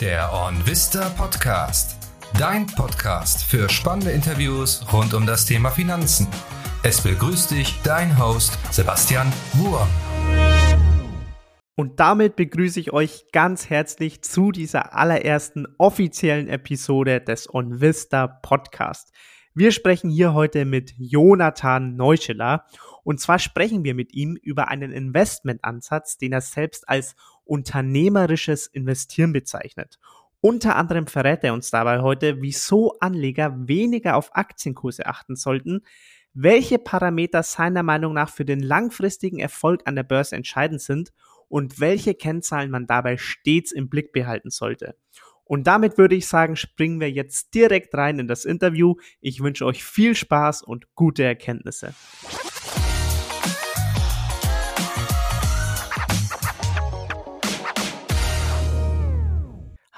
Der OnVista Podcast. Dein Podcast für spannende Interviews rund um das Thema Finanzen. Es begrüßt dich dein Host Sebastian Wurm. Und damit begrüße ich euch ganz herzlich zu dieser allerersten offiziellen Episode des OnVista Podcast. Wir sprechen hier heute mit Jonathan Neuscheler und zwar sprechen wir mit ihm über einen Investmentansatz, den er selbst als unternehmerisches Investieren bezeichnet. Unter anderem verrät er uns dabei heute, wieso Anleger weniger auf Aktienkurse achten sollten, welche Parameter seiner Meinung nach für den langfristigen Erfolg an der Börse entscheidend sind und welche Kennzahlen man dabei stets im Blick behalten sollte. Und damit würde ich sagen, springen wir jetzt direkt rein in das Interview. Ich wünsche euch viel Spaß und gute Erkenntnisse.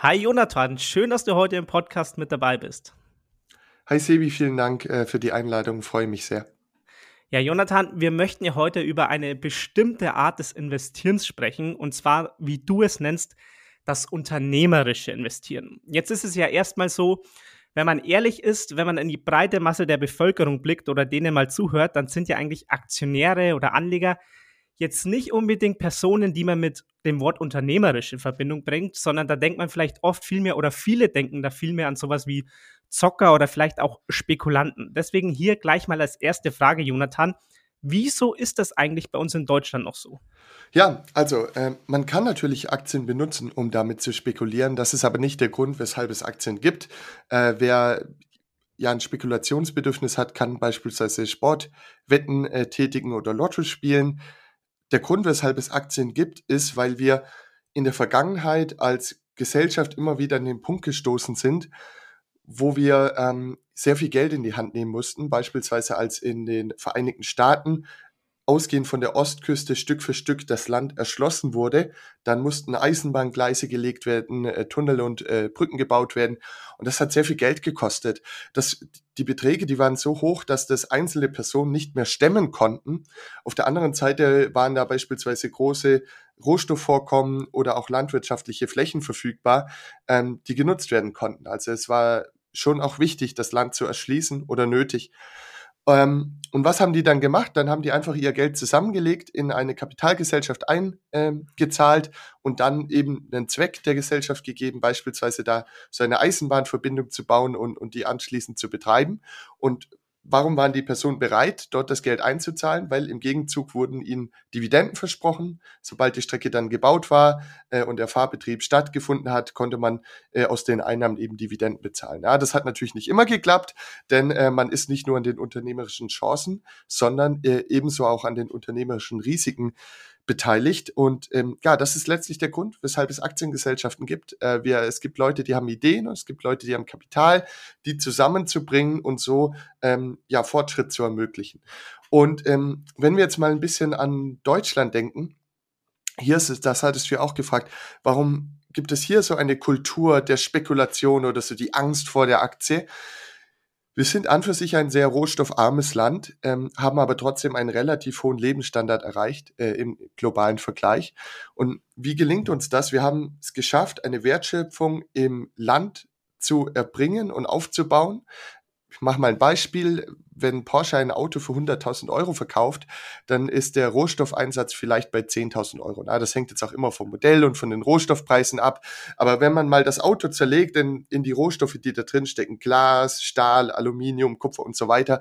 Hi Jonathan, schön, dass du heute im Podcast mit dabei bist. Hi Sebi, vielen Dank äh, für die Einladung, freue mich sehr. Ja, Jonathan, wir möchten ja heute über eine bestimmte Art des Investierens sprechen, und zwar, wie du es nennst, das unternehmerische Investieren. Jetzt ist es ja erstmal so, wenn man ehrlich ist, wenn man in die breite Masse der Bevölkerung blickt oder denen mal zuhört, dann sind ja eigentlich Aktionäre oder Anleger jetzt nicht unbedingt Personen, die man mit dem Wort unternehmerisch in Verbindung bringt, sondern da denkt man vielleicht oft viel mehr oder viele denken da viel mehr an sowas wie Zocker oder vielleicht auch Spekulanten. Deswegen hier gleich mal als erste Frage, Jonathan. Wieso ist das eigentlich bei uns in Deutschland noch so? Ja, also äh, man kann natürlich Aktien benutzen, um damit zu spekulieren. Das ist aber nicht der Grund, weshalb es Aktien gibt. Äh, wer ja ein Spekulationsbedürfnis hat, kann beispielsweise Sportwetten äh, tätigen oder Lotto spielen. Der Grund, weshalb es Aktien gibt, ist, weil wir in der Vergangenheit als Gesellschaft immer wieder an den Punkt gestoßen sind, wo wir ähm, sehr viel Geld in die Hand nehmen mussten, beispielsweise als in den Vereinigten Staaten ausgehend von der Ostküste Stück für Stück das Land erschlossen wurde. Dann mussten Eisenbahngleise gelegt werden, äh, Tunnel und äh, Brücken gebaut werden. Und das hat sehr viel Geld gekostet. Das, die Beträge, die waren so hoch, dass das einzelne Personen nicht mehr stemmen konnten. Auf der anderen Seite waren da beispielsweise große Rohstoffvorkommen oder auch landwirtschaftliche Flächen verfügbar, ähm, die genutzt werden konnten. Also es war schon auch wichtig, das Land zu erschließen oder nötig. Ähm, und was haben die dann gemacht? Dann haben die einfach ihr Geld zusammengelegt, in eine Kapitalgesellschaft eingezahlt und dann eben einen Zweck der Gesellschaft gegeben, beispielsweise da so eine Eisenbahnverbindung zu bauen und, und die anschließend zu betreiben. Und Warum waren die Personen bereit, dort das Geld einzuzahlen? Weil im Gegenzug wurden ihnen Dividenden versprochen. Sobald die Strecke dann gebaut war äh, und der Fahrbetrieb stattgefunden hat, konnte man äh, aus den Einnahmen eben Dividenden bezahlen. Ja, das hat natürlich nicht immer geklappt, denn äh, man ist nicht nur an den unternehmerischen Chancen, sondern äh, ebenso auch an den unternehmerischen Risiken beteiligt. Und ähm, ja, das ist letztlich der Grund, weshalb es Aktiengesellschaften gibt. Äh, wir, es gibt Leute, die haben Ideen und es gibt Leute, die haben Kapital, die zusammenzubringen und so ähm, ja, Fortschritt zu ermöglichen. Und ähm, wenn wir jetzt mal ein bisschen an Deutschland denken, hier ist es, das hattest du ja auch gefragt, warum gibt es hier so eine Kultur der Spekulation oder so die Angst vor der Aktie? Wir sind an für sich ein sehr rohstoffarmes Land, ähm, haben aber trotzdem einen relativ hohen Lebensstandard erreicht äh, im globalen Vergleich. Und wie gelingt uns das? Wir haben es geschafft, eine Wertschöpfung im Land zu erbringen und aufzubauen, ich mache mal ein Beispiel. Wenn Porsche ein Auto für 100.000 Euro verkauft, dann ist der Rohstoffeinsatz vielleicht bei 10.000 Euro. Na, das hängt jetzt auch immer vom Modell und von den Rohstoffpreisen ab. Aber wenn man mal das Auto zerlegt in, in die Rohstoffe, die da drin stecken, Glas, Stahl, Aluminium, Kupfer und so weiter,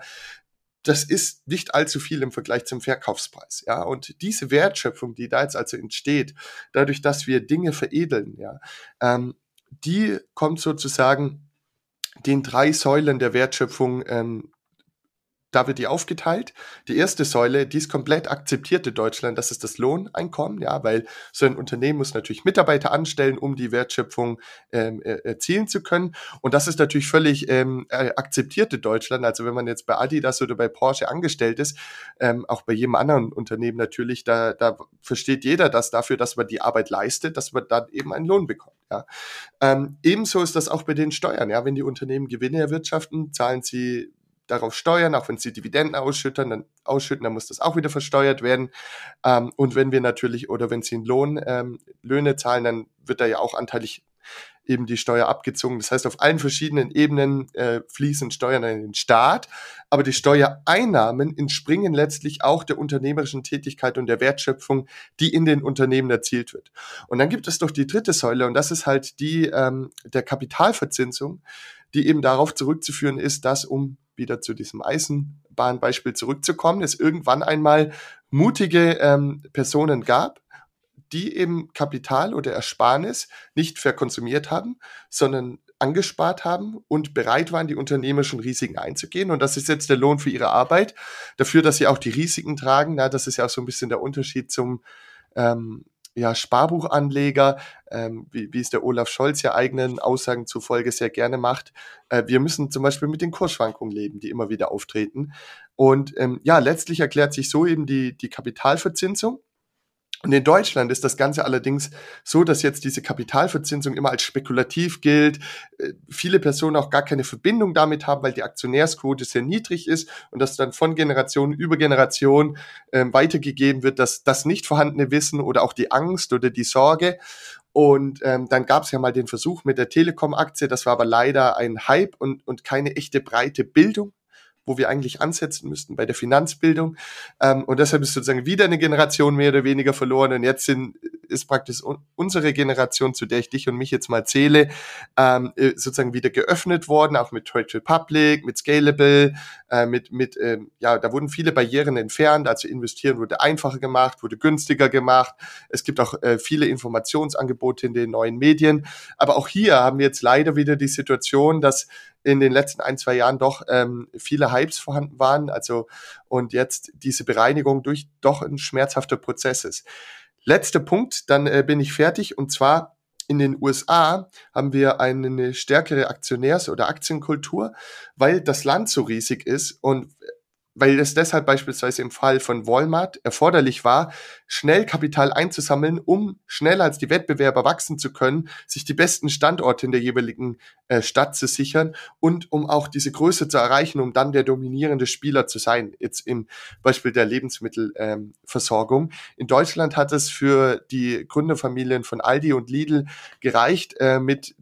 das ist nicht allzu viel im Vergleich zum Verkaufspreis, ja. Und diese Wertschöpfung, die da jetzt also entsteht, dadurch, dass wir Dinge veredeln, ja, ähm, die kommt sozusagen den drei Säulen der Wertschöpfung ähm, da wird die aufgeteilt. Die erste Säule, die ist komplett akzeptiert in Deutschland, das ist das Lohneinkommen, ja, weil so ein Unternehmen muss natürlich Mitarbeiter anstellen, um die Wertschöpfung ähm, erzielen zu können. Und das ist natürlich völlig ähm, äh, akzeptiert Deutschland. Also wenn man jetzt bei Adidas oder bei Porsche angestellt ist, ähm, auch bei jedem anderen Unternehmen natürlich, da, da versteht jeder das dafür, dass man die Arbeit leistet, dass man dann eben einen Lohn bekommt. Ja. Ähm, ebenso ist das auch bei den Steuern. Ja, wenn die Unternehmen Gewinne erwirtschaften, zahlen sie darauf steuern, auch wenn sie Dividenden ausschütten, dann ausschütten, dann muss das auch wieder versteuert werden. Ähm, und wenn wir natürlich oder wenn sie einen Lohn, ähm, Löhne zahlen, dann wird da ja auch anteilig eben die Steuer abgezogen. Das heißt, auf allen verschiedenen Ebenen äh, fließen Steuern in den Staat, aber die Steuereinnahmen entspringen letztlich auch der unternehmerischen Tätigkeit und der Wertschöpfung, die in den Unternehmen erzielt wird. Und dann gibt es doch die dritte Säule und das ist halt die ähm, der Kapitalverzinsung, die eben darauf zurückzuführen ist, dass um wieder zu diesem Eisenbahnbeispiel zurückzukommen, es irgendwann einmal mutige ähm, Personen gab, die eben Kapital oder Ersparnis nicht verkonsumiert haben, sondern angespart haben und bereit waren, die unternehmerischen Risiken einzugehen. Und das ist jetzt der Lohn für ihre Arbeit, dafür, dass sie auch die Risiken tragen. Na, das ist ja auch so ein bisschen der Unterschied zum ähm, ja, Sparbuchanleger, ähm, wie, wie es der Olaf Scholz ja eigenen Aussagen zufolge sehr gerne macht. Äh, wir müssen zum Beispiel mit den Kursschwankungen leben, die immer wieder auftreten. Und ähm, ja, letztlich erklärt sich so eben die, die Kapitalverzinsung. Und in Deutschland ist das Ganze allerdings so, dass jetzt diese Kapitalverzinsung immer als spekulativ gilt. Äh, viele Personen auch gar keine Verbindung damit haben, weil die Aktionärsquote sehr niedrig ist und das dann von Generation über Generation äh, weitergegeben wird, dass das nicht vorhandene Wissen oder auch die Angst oder die Sorge. Und ähm, dann gab es ja mal den Versuch mit der Telekom-Aktie, das war aber leider ein Hype und, und keine echte breite Bildung wo wir eigentlich ansetzen müssten bei der Finanzbildung. Ähm, und deshalb ist sozusagen wieder eine Generation mehr oder weniger verloren. Und jetzt sind, ist praktisch unsere Generation, zu der ich dich und mich jetzt mal zähle, ähm, äh, sozusagen wieder geöffnet worden, auch mit Trade Republic, mit Scalable, äh, mit, mit ähm, ja, da wurden viele Barrieren entfernt. Also investieren wurde einfacher gemacht, wurde günstiger gemacht. Es gibt auch äh, viele Informationsangebote in den neuen Medien. Aber auch hier haben wir jetzt leider wieder die Situation, dass in den letzten ein, zwei Jahren doch ähm, viele Hypes vorhanden waren. Also und jetzt diese Bereinigung durch doch ein schmerzhafter Prozess ist. Letzter Punkt, dann äh, bin ich fertig. Und zwar in den USA haben wir eine stärkere Aktionärs- oder Aktienkultur, weil das Land so riesig ist und weil es deshalb beispielsweise im Fall von Walmart erforderlich war, schnell Kapital einzusammeln, um schneller als die Wettbewerber wachsen zu können, sich die besten Standorte in der jeweiligen äh, Stadt zu sichern und um auch diese Größe zu erreichen, um dann der dominierende Spieler zu sein, jetzt im Beispiel der Lebensmittelversorgung. Ähm, in Deutschland hat es für die Gründerfamilien von Aldi und Lidl gereicht, äh, mit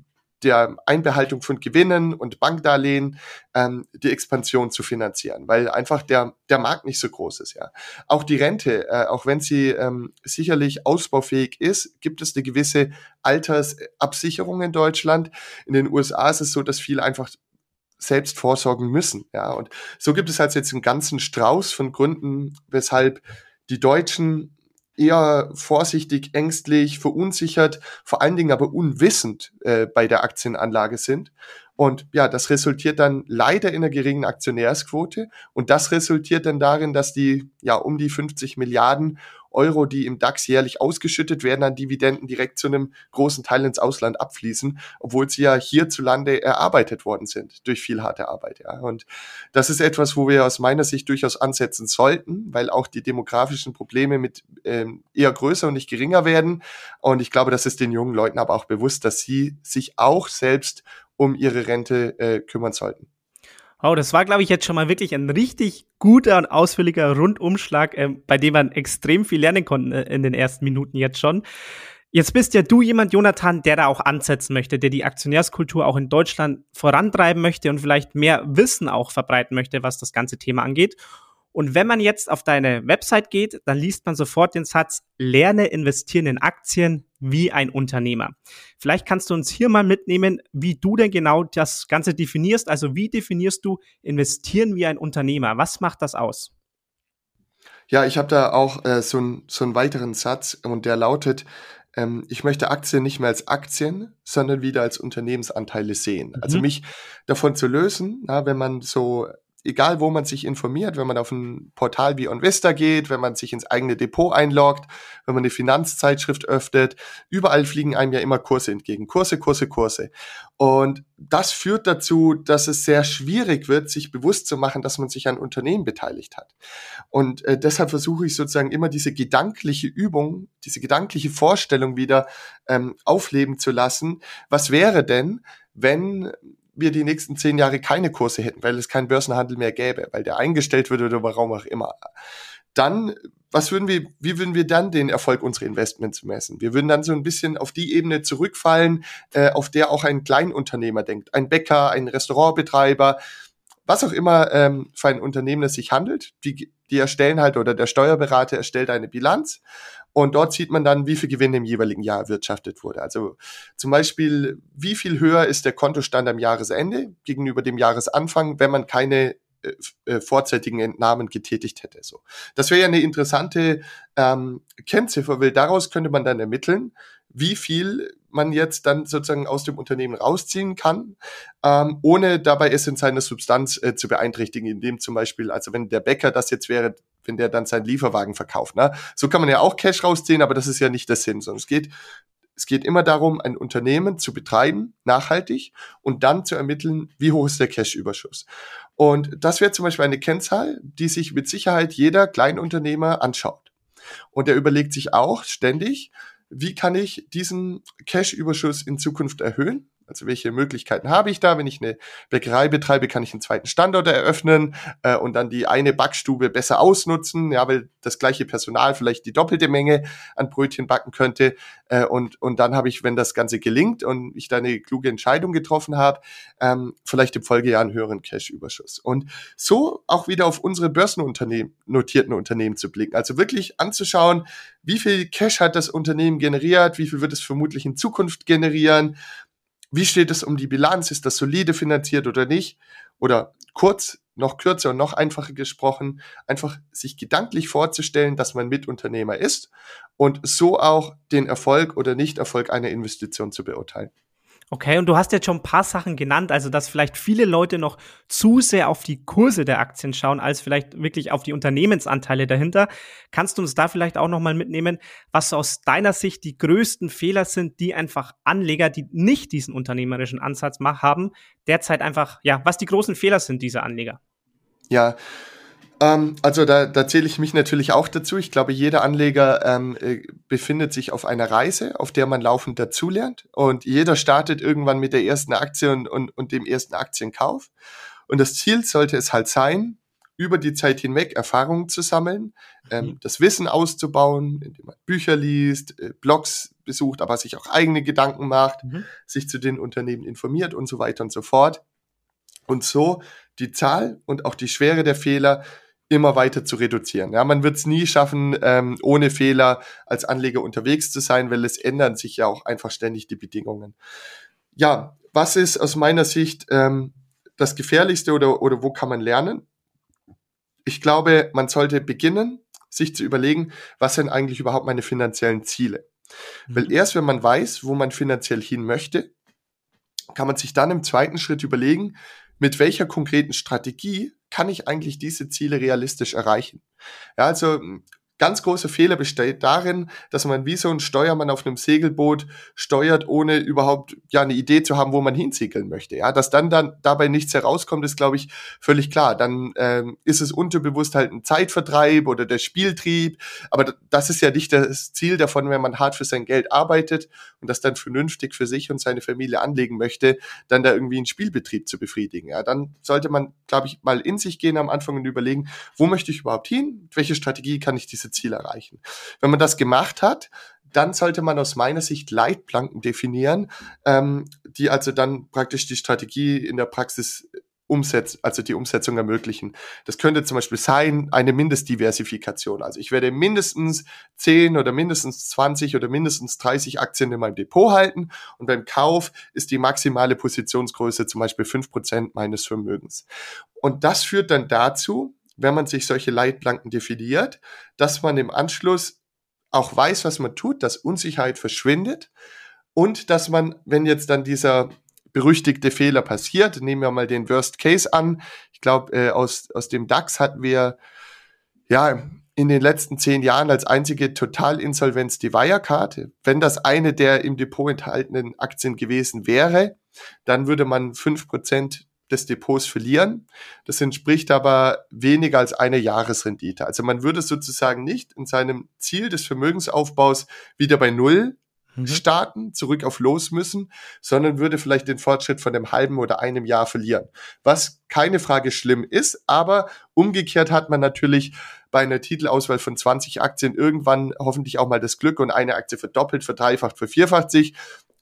der Einbehaltung von Gewinnen und Bankdarlehen ähm, die Expansion zu finanzieren, weil einfach der, der Markt nicht so groß ist. Ja. Auch die Rente, äh, auch wenn sie ähm, sicherlich ausbaufähig ist, gibt es eine gewisse Altersabsicherung in Deutschland. In den USA ist es so, dass viele einfach selbst vorsorgen müssen. Ja. Und so gibt es halt jetzt einen ganzen Strauß von Gründen, weshalb die Deutschen eher vorsichtig, ängstlich, verunsichert, vor allen Dingen aber unwissend äh, bei der Aktienanlage sind. Und ja, das resultiert dann leider in einer geringen Aktionärsquote. Und das resultiert dann darin, dass die ja um die 50 Milliarden Euro, die im DAX jährlich ausgeschüttet werden an Dividenden, direkt zu einem großen Teil ins Ausland abfließen, obwohl sie ja hierzulande erarbeitet worden sind durch viel harte Arbeit. Ja. Und das ist etwas, wo wir aus meiner Sicht durchaus ansetzen sollten, weil auch die demografischen Probleme mit ähm, eher größer und nicht geringer werden. Und ich glaube, das ist den jungen Leuten aber auch bewusst, dass sie sich auch selbst um ihre Rente äh, kümmern sollten. Oh, das war, glaube ich, jetzt schon mal wirklich ein richtig guter und ausführlicher Rundumschlag, äh, bei dem man extrem viel lernen konnte äh, in den ersten Minuten jetzt schon. Jetzt bist ja du jemand, Jonathan, der da auch ansetzen möchte, der die Aktionärskultur auch in Deutschland vorantreiben möchte und vielleicht mehr Wissen auch verbreiten möchte, was das ganze Thema angeht. Und wenn man jetzt auf deine Website geht, dann liest man sofort den Satz, lerne investieren in Aktien wie ein Unternehmer. Vielleicht kannst du uns hier mal mitnehmen, wie du denn genau das Ganze definierst. Also wie definierst du investieren wie ein Unternehmer? Was macht das aus? Ja, ich habe da auch äh, so, ein, so einen weiteren Satz und der lautet, ähm, ich möchte Aktien nicht mehr als Aktien, sondern wieder als Unternehmensanteile sehen. Also mhm. Also mich davon zu lösen, na, wenn man so egal wo man sich informiert, wenn man auf ein Portal wie OnVista geht, wenn man sich ins eigene Depot einloggt, wenn man eine Finanzzeitschrift öffnet, überall fliegen einem ja immer Kurse entgegen. Kurse, Kurse, Kurse. Und das führt dazu, dass es sehr schwierig wird, sich bewusst zu machen, dass man sich an Unternehmen beteiligt hat. Und äh, deshalb versuche ich sozusagen immer diese gedankliche Übung, diese gedankliche Vorstellung wieder ähm, aufleben zu lassen. Was wäre denn, wenn wir die nächsten zehn Jahre keine Kurse hätten, weil es keinen Börsenhandel mehr gäbe, weil der eingestellt würde oder warum auch immer. Dann was würden wir, wie würden wir dann den Erfolg unserer Investments messen? Wir würden dann so ein bisschen auf die Ebene zurückfallen, äh, auf der auch ein Kleinunternehmer denkt, ein Bäcker, ein Restaurantbetreiber, was auch immer ähm, für ein Unternehmen es sich handelt. Die, die erstellen halt oder der Steuerberater erstellt eine Bilanz und dort sieht man dann, wie viel Gewinn im jeweiligen Jahr erwirtschaftet wurde. Also zum Beispiel, wie viel höher ist der Kontostand am Jahresende gegenüber dem Jahresanfang, wenn man keine äh, äh, vorzeitigen Entnahmen getätigt hätte. So, das wäre ja eine interessante ähm, Kennziffer, weil daraus könnte man dann ermitteln, wie viel man jetzt dann sozusagen aus dem Unternehmen rausziehen kann, ähm, ohne dabei es in seiner Substanz äh, zu beeinträchtigen, indem zum Beispiel, also wenn der Bäcker das jetzt wäre, wenn der dann seinen Lieferwagen verkauft, ne? so kann man ja auch Cash rausziehen, aber das ist ja nicht der Sinn, sondern es geht es geht immer darum, ein Unternehmen zu betreiben, nachhaltig, und dann zu ermitteln, wie hoch ist der Cash-Überschuss. Und das wäre zum Beispiel eine Kennzahl, die sich mit Sicherheit jeder Kleinunternehmer anschaut. Und er überlegt sich auch ständig, wie kann ich diesen Cash-Überschuss in Zukunft erhöhen? Also welche Möglichkeiten habe ich da? Wenn ich eine Bäckerei betreibe, kann ich einen zweiten Standort eröffnen äh, und dann die eine Backstube besser ausnutzen, ja, weil das gleiche Personal vielleicht die doppelte Menge an Brötchen backen könnte. Äh, und, und dann habe ich, wenn das Ganze gelingt und ich da eine kluge Entscheidung getroffen habe, ähm, vielleicht im Folgejahr einen höheren Cash-Überschuss. Und so auch wieder auf unsere Börsenunternehmen, notierten Unternehmen zu blicken. Also wirklich anzuschauen, wie viel Cash hat das Unternehmen generiert, wie viel wird es vermutlich in Zukunft generieren wie steht es um die Bilanz? Ist das solide finanziert oder nicht? Oder kurz, noch kürzer und noch einfacher gesprochen, einfach sich gedanklich vorzustellen, dass man Mitunternehmer ist und so auch den Erfolg oder Nichterfolg einer Investition zu beurteilen. Okay, und du hast jetzt schon ein paar Sachen genannt, also dass vielleicht viele Leute noch zu sehr auf die Kurse der Aktien schauen, als vielleicht wirklich auf die Unternehmensanteile dahinter. Kannst du uns da vielleicht auch nochmal mitnehmen, was aus deiner Sicht die größten Fehler sind, die einfach Anleger, die nicht diesen unternehmerischen Ansatz haben, derzeit einfach, ja, was die großen Fehler sind dieser Anleger? Ja, ähm, also da, da zähle ich mich natürlich auch dazu. Ich glaube, jeder Anleger ähm, äh, befindet sich auf einer Reise, auf der man laufend dazulernt. Und jeder startet irgendwann mit der ersten Aktie und, und, und dem ersten Aktienkauf. Und das Ziel sollte es halt sein, über die Zeit hinweg Erfahrungen zu sammeln, ähm, mhm. das Wissen auszubauen, indem man Bücher liest, äh, Blogs besucht, aber sich auch eigene Gedanken macht, mhm. sich zu den Unternehmen informiert und so weiter und so fort. Und so die Zahl und auch die Schwere der Fehler immer weiter zu reduzieren. Ja, man wird es nie schaffen, ähm, ohne Fehler als Anleger unterwegs zu sein, weil es ändern sich ja auch einfach ständig die Bedingungen. Ja, was ist aus meiner Sicht ähm, das Gefährlichste oder, oder wo kann man lernen? Ich glaube, man sollte beginnen, sich zu überlegen, was sind eigentlich überhaupt meine finanziellen Ziele? Mhm. Weil erst wenn man weiß, wo man finanziell hin möchte, kann man sich dann im zweiten Schritt überlegen, mit welcher konkreten Strategie kann ich eigentlich diese Ziele realistisch erreichen? Ja, also ganz großer Fehler besteht darin, dass man wie so ein Steuermann auf einem Segelboot steuert, ohne überhaupt ja eine Idee zu haben, wo man hinsegeln möchte. Ja, dass dann dann dabei nichts herauskommt, ist glaube ich völlig klar. Dann ähm, ist es unterbewusst halt ein Zeitvertreib oder der Spieltrieb, aber das ist ja nicht das Ziel davon, wenn man hart für sein Geld arbeitet und das dann vernünftig für sich und seine Familie anlegen möchte, dann da irgendwie einen Spielbetrieb zu befriedigen. Ja, dann sollte man glaube ich mal in sich gehen am Anfang und überlegen, wo möchte ich überhaupt hin? Welche Strategie kann ich diese gewisse Ziel erreichen. Wenn man das gemacht hat, dann sollte man aus meiner Sicht Leitplanken definieren, ähm, die also dann praktisch die Strategie in der Praxis umsetzt, also die Umsetzung ermöglichen. Das könnte zum Beispiel sein, eine Mindestdiversifikation. Also ich werde mindestens 10 oder mindestens 20 oder mindestens 30 Aktien in meinem Depot halten und beim Kauf ist die maximale Positionsgröße zum Beispiel 5% meines Vermögens. Und das führt dann dazu, wenn man sich solche Leitplanken definiert, dass man im Anschluss auch weiß, was man tut, dass Unsicherheit verschwindet und dass man, wenn jetzt dann dieser berüchtigte Fehler passiert, nehmen wir mal den Worst Case an. Ich glaube, äh, aus, aus dem DAX hatten wir ja in den letzten zehn Jahren als einzige Totalinsolvenz die Wirecard. Wenn das eine der im Depot enthaltenen Aktien gewesen wäre, dann würde man fünf Prozent des Depots verlieren. Das entspricht aber weniger als eine Jahresrendite. Also man würde sozusagen nicht in seinem Ziel des Vermögensaufbaus wieder bei Null mhm. starten, zurück auf Los müssen, sondern würde vielleicht den Fortschritt von einem halben oder einem Jahr verlieren. Was keine Frage schlimm ist, aber umgekehrt hat man natürlich bei einer Titelauswahl von 20 Aktien irgendwann hoffentlich auch mal das Glück und eine Aktie verdoppelt, verdreifacht, vervierfacht sich,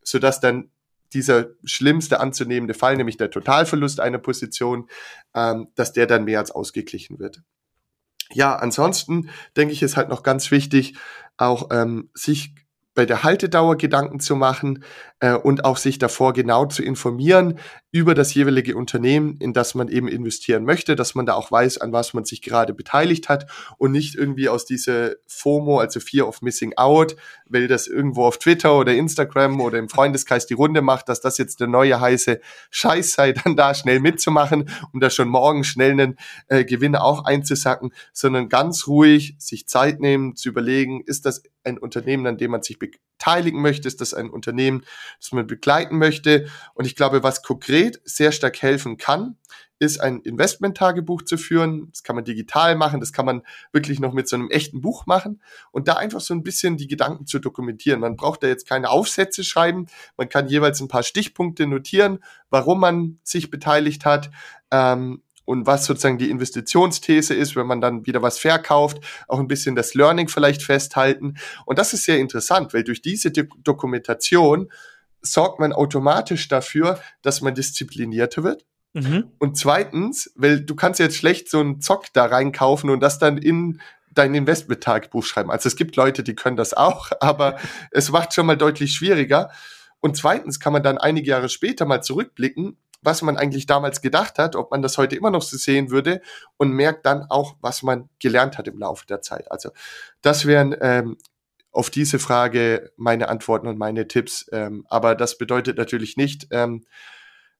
sodass dann dieser schlimmste anzunehmende Fall, nämlich der Totalverlust einer Position, ähm, dass der dann mehr als ausgeglichen wird. Ja, ansonsten denke ich, ist halt noch ganz wichtig, auch ähm, sich bei der Haltedauer Gedanken zu machen äh, und auch sich davor genau zu informieren über das jeweilige Unternehmen, in das man eben investieren möchte, dass man da auch weiß, an was man sich gerade beteiligt hat und nicht irgendwie aus dieser FOMO, also Fear of Missing Out, weil das irgendwo auf Twitter oder Instagram oder im Freundeskreis die Runde macht, dass das jetzt der neue heiße Scheiß sei, dann da schnell mitzumachen, um da schon morgen schnell einen äh, Gewinn auch einzusacken, sondern ganz ruhig sich Zeit nehmen, zu überlegen, ist das ein Unternehmen, an dem man sich beteiligen möchte? Ist das ein Unternehmen, das man begleiten möchte? Und ich glaube, was konkret sehr stark helfen kann, ist ein Investment-Tagebuch zu führen. Das kann man digital machen, das kann man wirklich noch mit so einem echten Buch machen und da einfach so ein bisschen die Gedanken zu dokumentieren. Man braucht da jetzt keine Aufsätze schreiben, man kann jeweils ein paar Stichpunkte notieren, warum man sich beteiligt hat. Ähm, und was sozusagen die Investitionsthese ist, wenn man dann wieder was verkauft, auch ein bisschen das Learning vielleicht festhalten. Und das ist sehr interessant, weil durch diese Do Dokumentation sorgt man automatisch dafür, dass man disziplinierter wird. Mhm. Und zweitens, weil du kannst jetzt schlecht so einen Zock da reinkaufen und das dann in dein Investment-Tagebuch schreiben. Also es gibt Leute, die können das auch, aber es macht schon mal deutlich schwieriger. Und zweitens kann man dann einige Jahre später mal zurückblicken was man eigentlich damals gedacht hat, ob man das heute immer noch so sehen würde und merkt dann auch, was man gelernt hat im Laufe der Zeit. Also das wären ähm, auf diese Frage meine Antworten und meine Tipps. Ähm, aber das bedeutet natürlich nicht, ähm,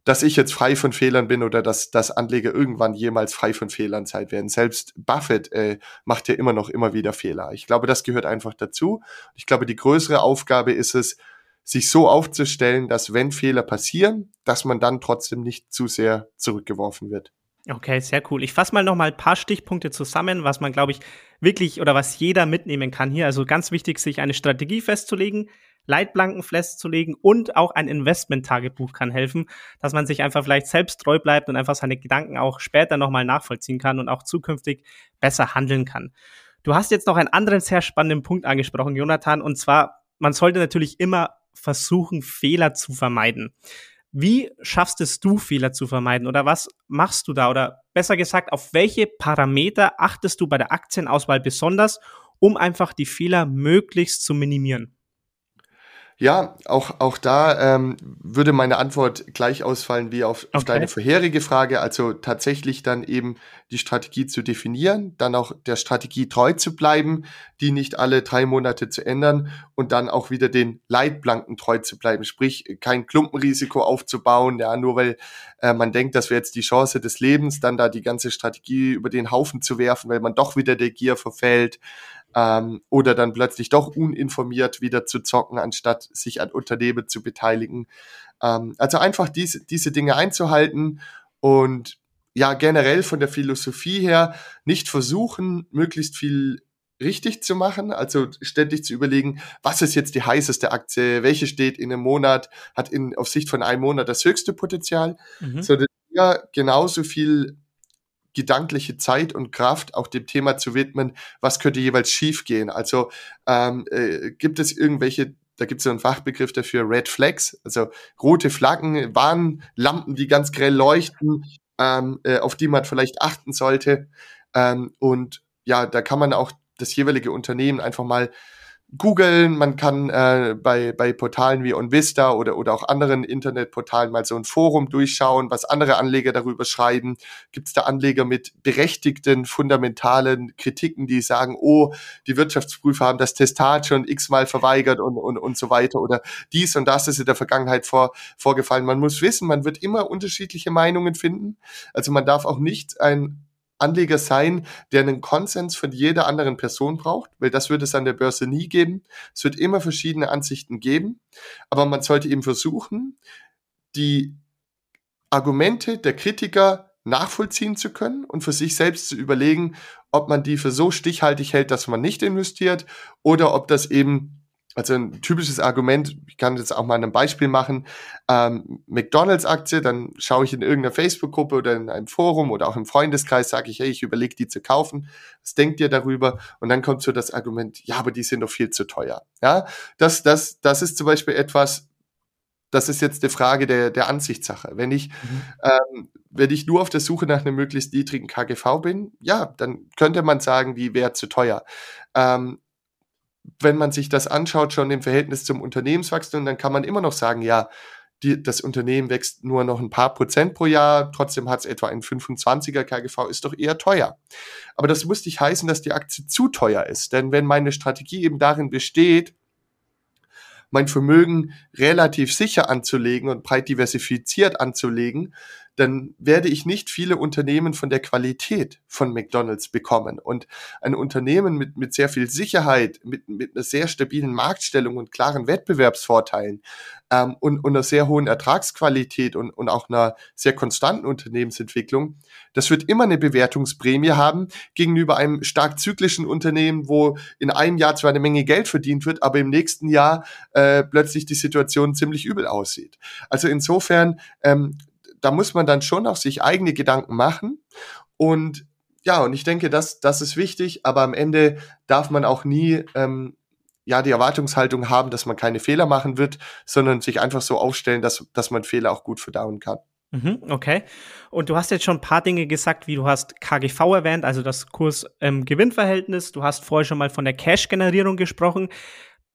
dass ich jetzt frei von Fehlern bin oder dass, dass Anleger irgendwann jemals frei von Fehlern sein werden. Selbst Buffett äh, macht ja immer noch immer wieder Fehler. Ich glaube, das gehört einfach dazu. Ich glaube, die größere Aufgabe ist es, sich so aufzustellen, dass wenn Fehler passieren, dass man dann trotzdem nicht zu sehr zurückgeworfen wird. Okay, sehr cool. Ich fasse mal noch mal ein paar Stichpunkte zusammen, was man, glaube ich, wirklich oder was jeder mitnehmen kann hier. Also ganz wichtig, sich eine Strategie festzulegen, Leitplanken festzulegen und auch ein Investment-Tagebuch kann helfen, dass man sich einfach vielleicht selbst treu bleibt und einfach seine Gedanken auch später nochmal nachvollziehen kann und auch zukünftig besser handeln kann. Du hast jetzt noch einen anderen sehr spannenden Punkt angesprochen, Jonathan, und zwar, man sollte natürlich immer versuchen, Fehler zu vermeiden. Wie schaffst es du, Fehler zu vermeiden? Oder was machst du da? Oder besser gesagt, auf welche Parameter achtest du bei der Aktienauswahl besonders, um einfach die Fehler möglichst zu minimieren? Ja, auch, auch da ähm, würde meine Antwort gleich ausfallen wie auf, auf deine vorherige Frage. Also tatsächlich dann eben die Strategie zu definieren, dann auch der Strategie treu zu bleiben, die nicht alle drei Monate zu ändern und dann auch wieder den Leitplanken treu zu bleiben. Sprich, kein Klumpenrisiko aufzubauen, ja, nur weil äh, man denkt, das wäre jetzt die Chance des Lebens, dann da die ganze Strategie über den Haufen zu werfen, weil man doch wieder der Gier verfällt ähm, oder dann plötzlich doch uninformiert wieder zu zocken, anstatt sich an Unternehmen zu beteiligen. Ähm, also einfach diese, diese Dinge einzuhalten und ja, generell von der Philosophie her nicht versuchen, möglichst viel richtig zu machen, also ständig zu überlegen, was ist jetzt die heißeste Aktie, welche steht in einem Monat, hat in, auf Sicht von einem Monat das höchste Potenzial, mhm. sondern ja genauso viel gedankliche Zeit und Kraft auch dem Thema zu widmen, was könnte jeweils schiefgehen. Also ähm, äh, gibt es irgendwelche da gibt es so einen Fachbegriff dafür, Red Flags, also rote Flaggen, Warnlampen, die ganz grell leuchten, ähm, äh, auf die man vielleicht achten sollte. Ähm, und ja, da kann man auch das jeweilige Unternehmen einfach mal googeln, man kann äh, bei, bei Portalen wie OnVista oder, oder auch anderen Internetportalen mal so ein Forum durchschauen, was andere Anleger darüber schreiben. Gibt es da Anleger mit berechtigten, fundamentalen Kritiken, die sagen, oh, die Wirtschaftsprüfer haben das Testat schon x-mal verweigert und, und, und so weiter oder dies und das ist in der Vergangenheit vor, vorgefallen. Man muss wissen, man wird immer unterschiedliche Meinungen finden. Also man darf auch nicht ein Anleger sein, der einen Konsens von jeder anderen Person braucht, weil das wird es an der Börse nie geben. Es wird immer verschiedene Ansichten geben, aber man sollte eben versuchen, die Argumente der Kritiker nachvollziehen zu können und für sich selbst zu überlegen, ob man die für so stichhaltig hält, dass man nicht investiert oder ob das eben also ein typisches Argument, ich kann jetzt auch mal ein Beispiel machen, ähm, McDonalds-Aktie, dann schaue ich in irgendeiner Facebook-Gruppe oder in einem Forum oder auch im Freundeskreis, sage ich, hey, ich überlege die zu kaufen. Was denkt ihr darüber? Und dann kommt so das Argument, ja, aber die sind doch viel zu teuer. Ja, das, das, das ist zum Beispiel etwas, das ist jetzt eine Frage der, der Ansichtssache. Wenn ich, mhm. ähm, wenn ich nur auf der Suche nach einem möglichst niedrigen KGV bin, ja, dann könnte man sagen, die wäre zu teuer. Ähm, wenn man sich das anschaut, schon im Verhältnis zum Unternehmenswachstum, dann kann man immer noch sagen, ja, die, das Unternehmen wächst nur noch ein paar Prozent pro Jahr, trotzdem hat es etwa ein 25er KGV, ist doch eher teuer. Aber das muss nicht heißen, dass die Aktie zu teuer ist. Denn wenn meine Strategie eben darin besteht, mein Vermögen relativ sicher anzulegen und breit diversifiziert anzulegen, dann werde ich nicht viele Unternehmen von der Qualität von McDonald's bekommen. Und ein Unternehmen mit, mit sehr viel Sicherheit, mit, mit einer sehr stabilen Marktstellung und klaren Wettbewerbsvorteilen ähm, und, und einer sehr hohen Ertragsqualität und, und auch einer sehr konstanten Unternehmensentwicklung, das wird immer eine Bewertungsprämie haben gegenüber einem stark zyklischen Unternehmen, wo in einem Jahr zwar eine Menge Geld verdient wird, aber im nächsten Jahr äh, plötzlich die Situation ziemlich übel aussieht. Also insofern ähm, da muss man dann schon auch sich eigene Gedanken machen. Und ja, und ich denke, das, das ist wichtig, aber am Ende darf man auch nie ähm, ja die Erwartungshaltung haben, dass man keine Fehler machen wird, sondern sich einfach so aufstellen, dass, dass man Fehler auch gut verdauen kann. Mhm, okay. Und du hast jetzt schon ein paar Dinge gesagt, wie du hast KGV erwähnt, also das Kurs-Gewinnverhältnis. Ähm, du hast vorher schon mal von der Cash-Generierung gesprochen.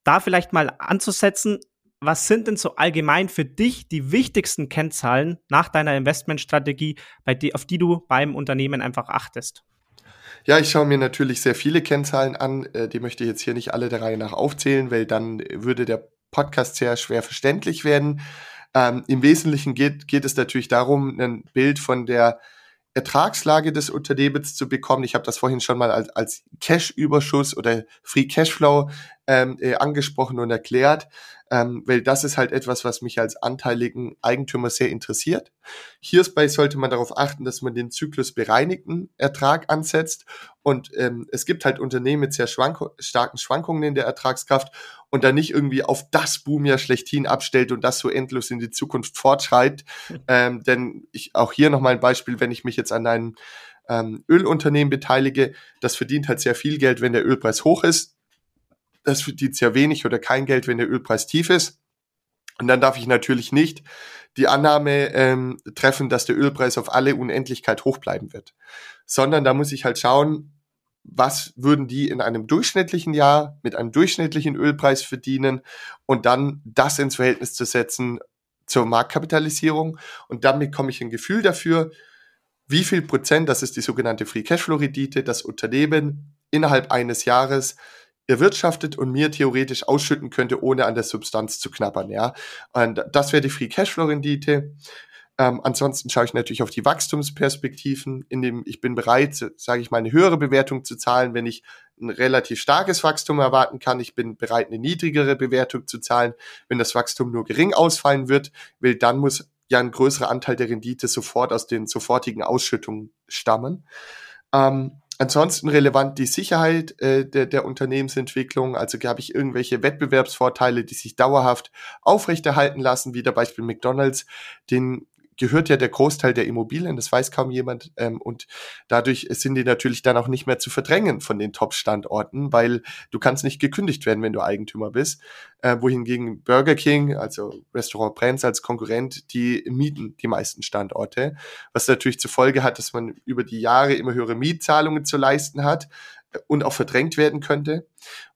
Da vielleicht mal anzusetzen, was sind denn so allgemein für dich die wichtigsten Kennzahlen nach deiner Investmentstrategie, bei die, auf die du beim Unternehmen einfach achtest? Ja, ich schaue mir natürlich sehr viele Kennzahlen an. Äh, die möchte ich jetzt hier nicht alle der Reihe nach aufzählen, weil dann würde der Podcast sehr schwer verständlich werden. Ähm, Im Wesentlichen geht, geht es natürlich darum, ein Bild von der Ertragslage des Unternehmens zu bekommen. Ich habe das vorhin schon mal als, als Cash-Überschuss oder Free Cashflow ähm, äh, angesprochen und erklärt ähm, weil das ist halt etwas, was mich als anteiligen Eigentümer sehr interessiert. Hierbei sollte man darauf achten, dass man den Zyklus bereinigten Ertrag ansetzt und ähm, es gibt halt Unternehmen mit sehr schwank starken Schwankungen in der Ertragskraft und dann nicht irgendwie auf das Boom ja schlechthin abstellt und das so endlos in die Zukunft fortschreibt. Ähm, denn ich, auch hier nochmal ein Beispiel, wenn ich mich jetzt an einen ähm, Ölunternehmen beteilige, das verdient halt sehr viel Geld, wenn der Ölpreis hoch ist das verdient sehr wenig oder kein Geld, wenn der Ölpreis tief ist. Und dann darf ich natürlich nicht die Annahme ähm, treffen, dass der Ölpreis auf alle Unendlichkeit hoch bleiben wird, sondern da muss ich halt schauen, was würden die in einem durchschnittlichen Jahr mit einem durchschnittlichen Ölpreis verdienen und dann das ins Verhältnis zu setzen zur Marktkapitalisierung und damit komme ich ein Gefühl dafür, wie viel Prozent, das ist die sogenannte Free Cashflow Rendite, das Unternehmen innerhalb eines Jahres erwirtschaftet und mir theoretisch ausschütten könnte, ohne an der Substanz zu knabbern, ja. Und das wäre die Free Cashflow Rendite. Ähm, ansonsten schaue ich natürlich auf die Wachstumsperspektiven, in dem ich bin bereit, sage ich mal, eine höhere Bewertung zu zahlen, wenn ich ein relativ starkes Wachstum erwarten kann. Ich bin bereit, eine niedrigere Bewertung zu zahlen, wenn das Wachstum nur gering ausfallen wird, weil dann muss ja ein größerer Anteil der Rendite sofort aus den sofortigen Ausschüttungen stammen. Ähm, Ansonsten relevant die Sicherheit äh, der, der Unternehmensentwicklung. Also habe ich irgendwelche Wettbewerbsvorteile, die sich dauerhaft aufrechterhalten lassen, wie der Beispiel McDonald's, den gehört ja der Großteil der Immobilien, das weiß kaum jemand. Ähm, und dadurch sind die natürlich dann auch nicht mehr zu verdrängen von den Top-Standorten, weil du kannst nicht gekündigt werden, wenn du Eigentümer bist. Äh, wohingegen Burger King, also Restaurant Prenz als Konkurrent, die mieten die meisten Standorte, was natürlich zur Folge hat, dass man über die Jahre immer höhere Mietzahlungen zu leisten hat äh, und auch verdrängt werden könnte.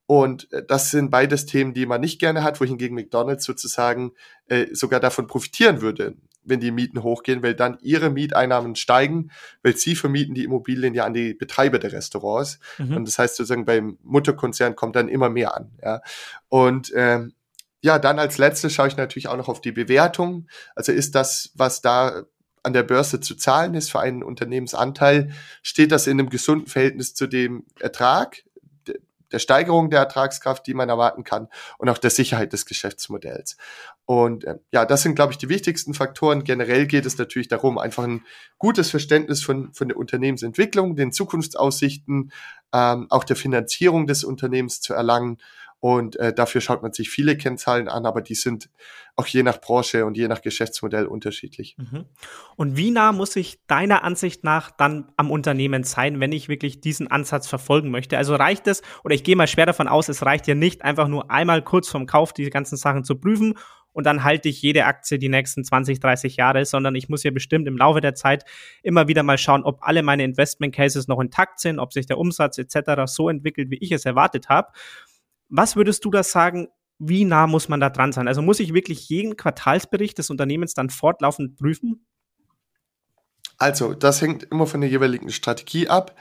Und äh, das sind beides Themen, die man nicht gerne hat, wohingegen McDonald's sozusagen äh, sogar davon profitieren würde wenn die Mieten hochgehen, weil dann ihre Mieteinnahmen steigen, weil sie vermieten die Immobilien ja an die Betreiber der Restaurants. Mhm. Und das heißt sozusagen beim Mutterkonzern kommt dann immer mehr an. Ja. Und ähm, ja, dann als letztes schaue ich natürlich auch noch auf die Bewertung. Also ist das, was da an der Börse zu zahlen ist für einen Unternehmensanteil, steht das in einem gesunden Verhältnis zu dem Ertrag, der Steigerung der Ertragskraft, die man erwarten kann und auch der Sicherheit des Geschäftsmodells. Und äh, ja, das sind, glaube ich, die wichtigsten Faktoren. Generell geht es natürlich darum, einfach ein gutes Verständnis von, von der Unternehmensentwicklung, den Zukunftsaussichten, ähm, auch der Finanzierung des Unternehmens zu erlangen Und äh, dafür schaut man sich viele Kennzahlen an, aber die sind auch je nach Branche und je nach Geschäftsmodell unterschiedlich. Mhm. Und wie nah muss ich deiner Ansicht nach dann am Unternehmen sein, wenn ich wirklich diesen Ansatz verfolgen möchte? Also reicht es, oder ich gehe mal schwer davon aus, es reicht ja nicht, einfach nur einmal kurz vorm Kauf diese ganzen Sachen zu prüfen und dann halte ich jede Aktie die nächsten 20, 30 Jahre, sondern ich muss ja bestimmt im Laufe der Zeit immer wieder mal schauen, ob alle meine Investment Cases noch intakt sind, ob sich der Umsatz etc. so entwickelt, wie ich es erwartet habe. Was würdest du da sagen, wie nah muss man da dran sein? Also muss ich wirklich jeden Quartalsbericht des Unternehmens dann fortlaufend prüfen? Also, das hängt immer von der jeweiligen Strategie ab.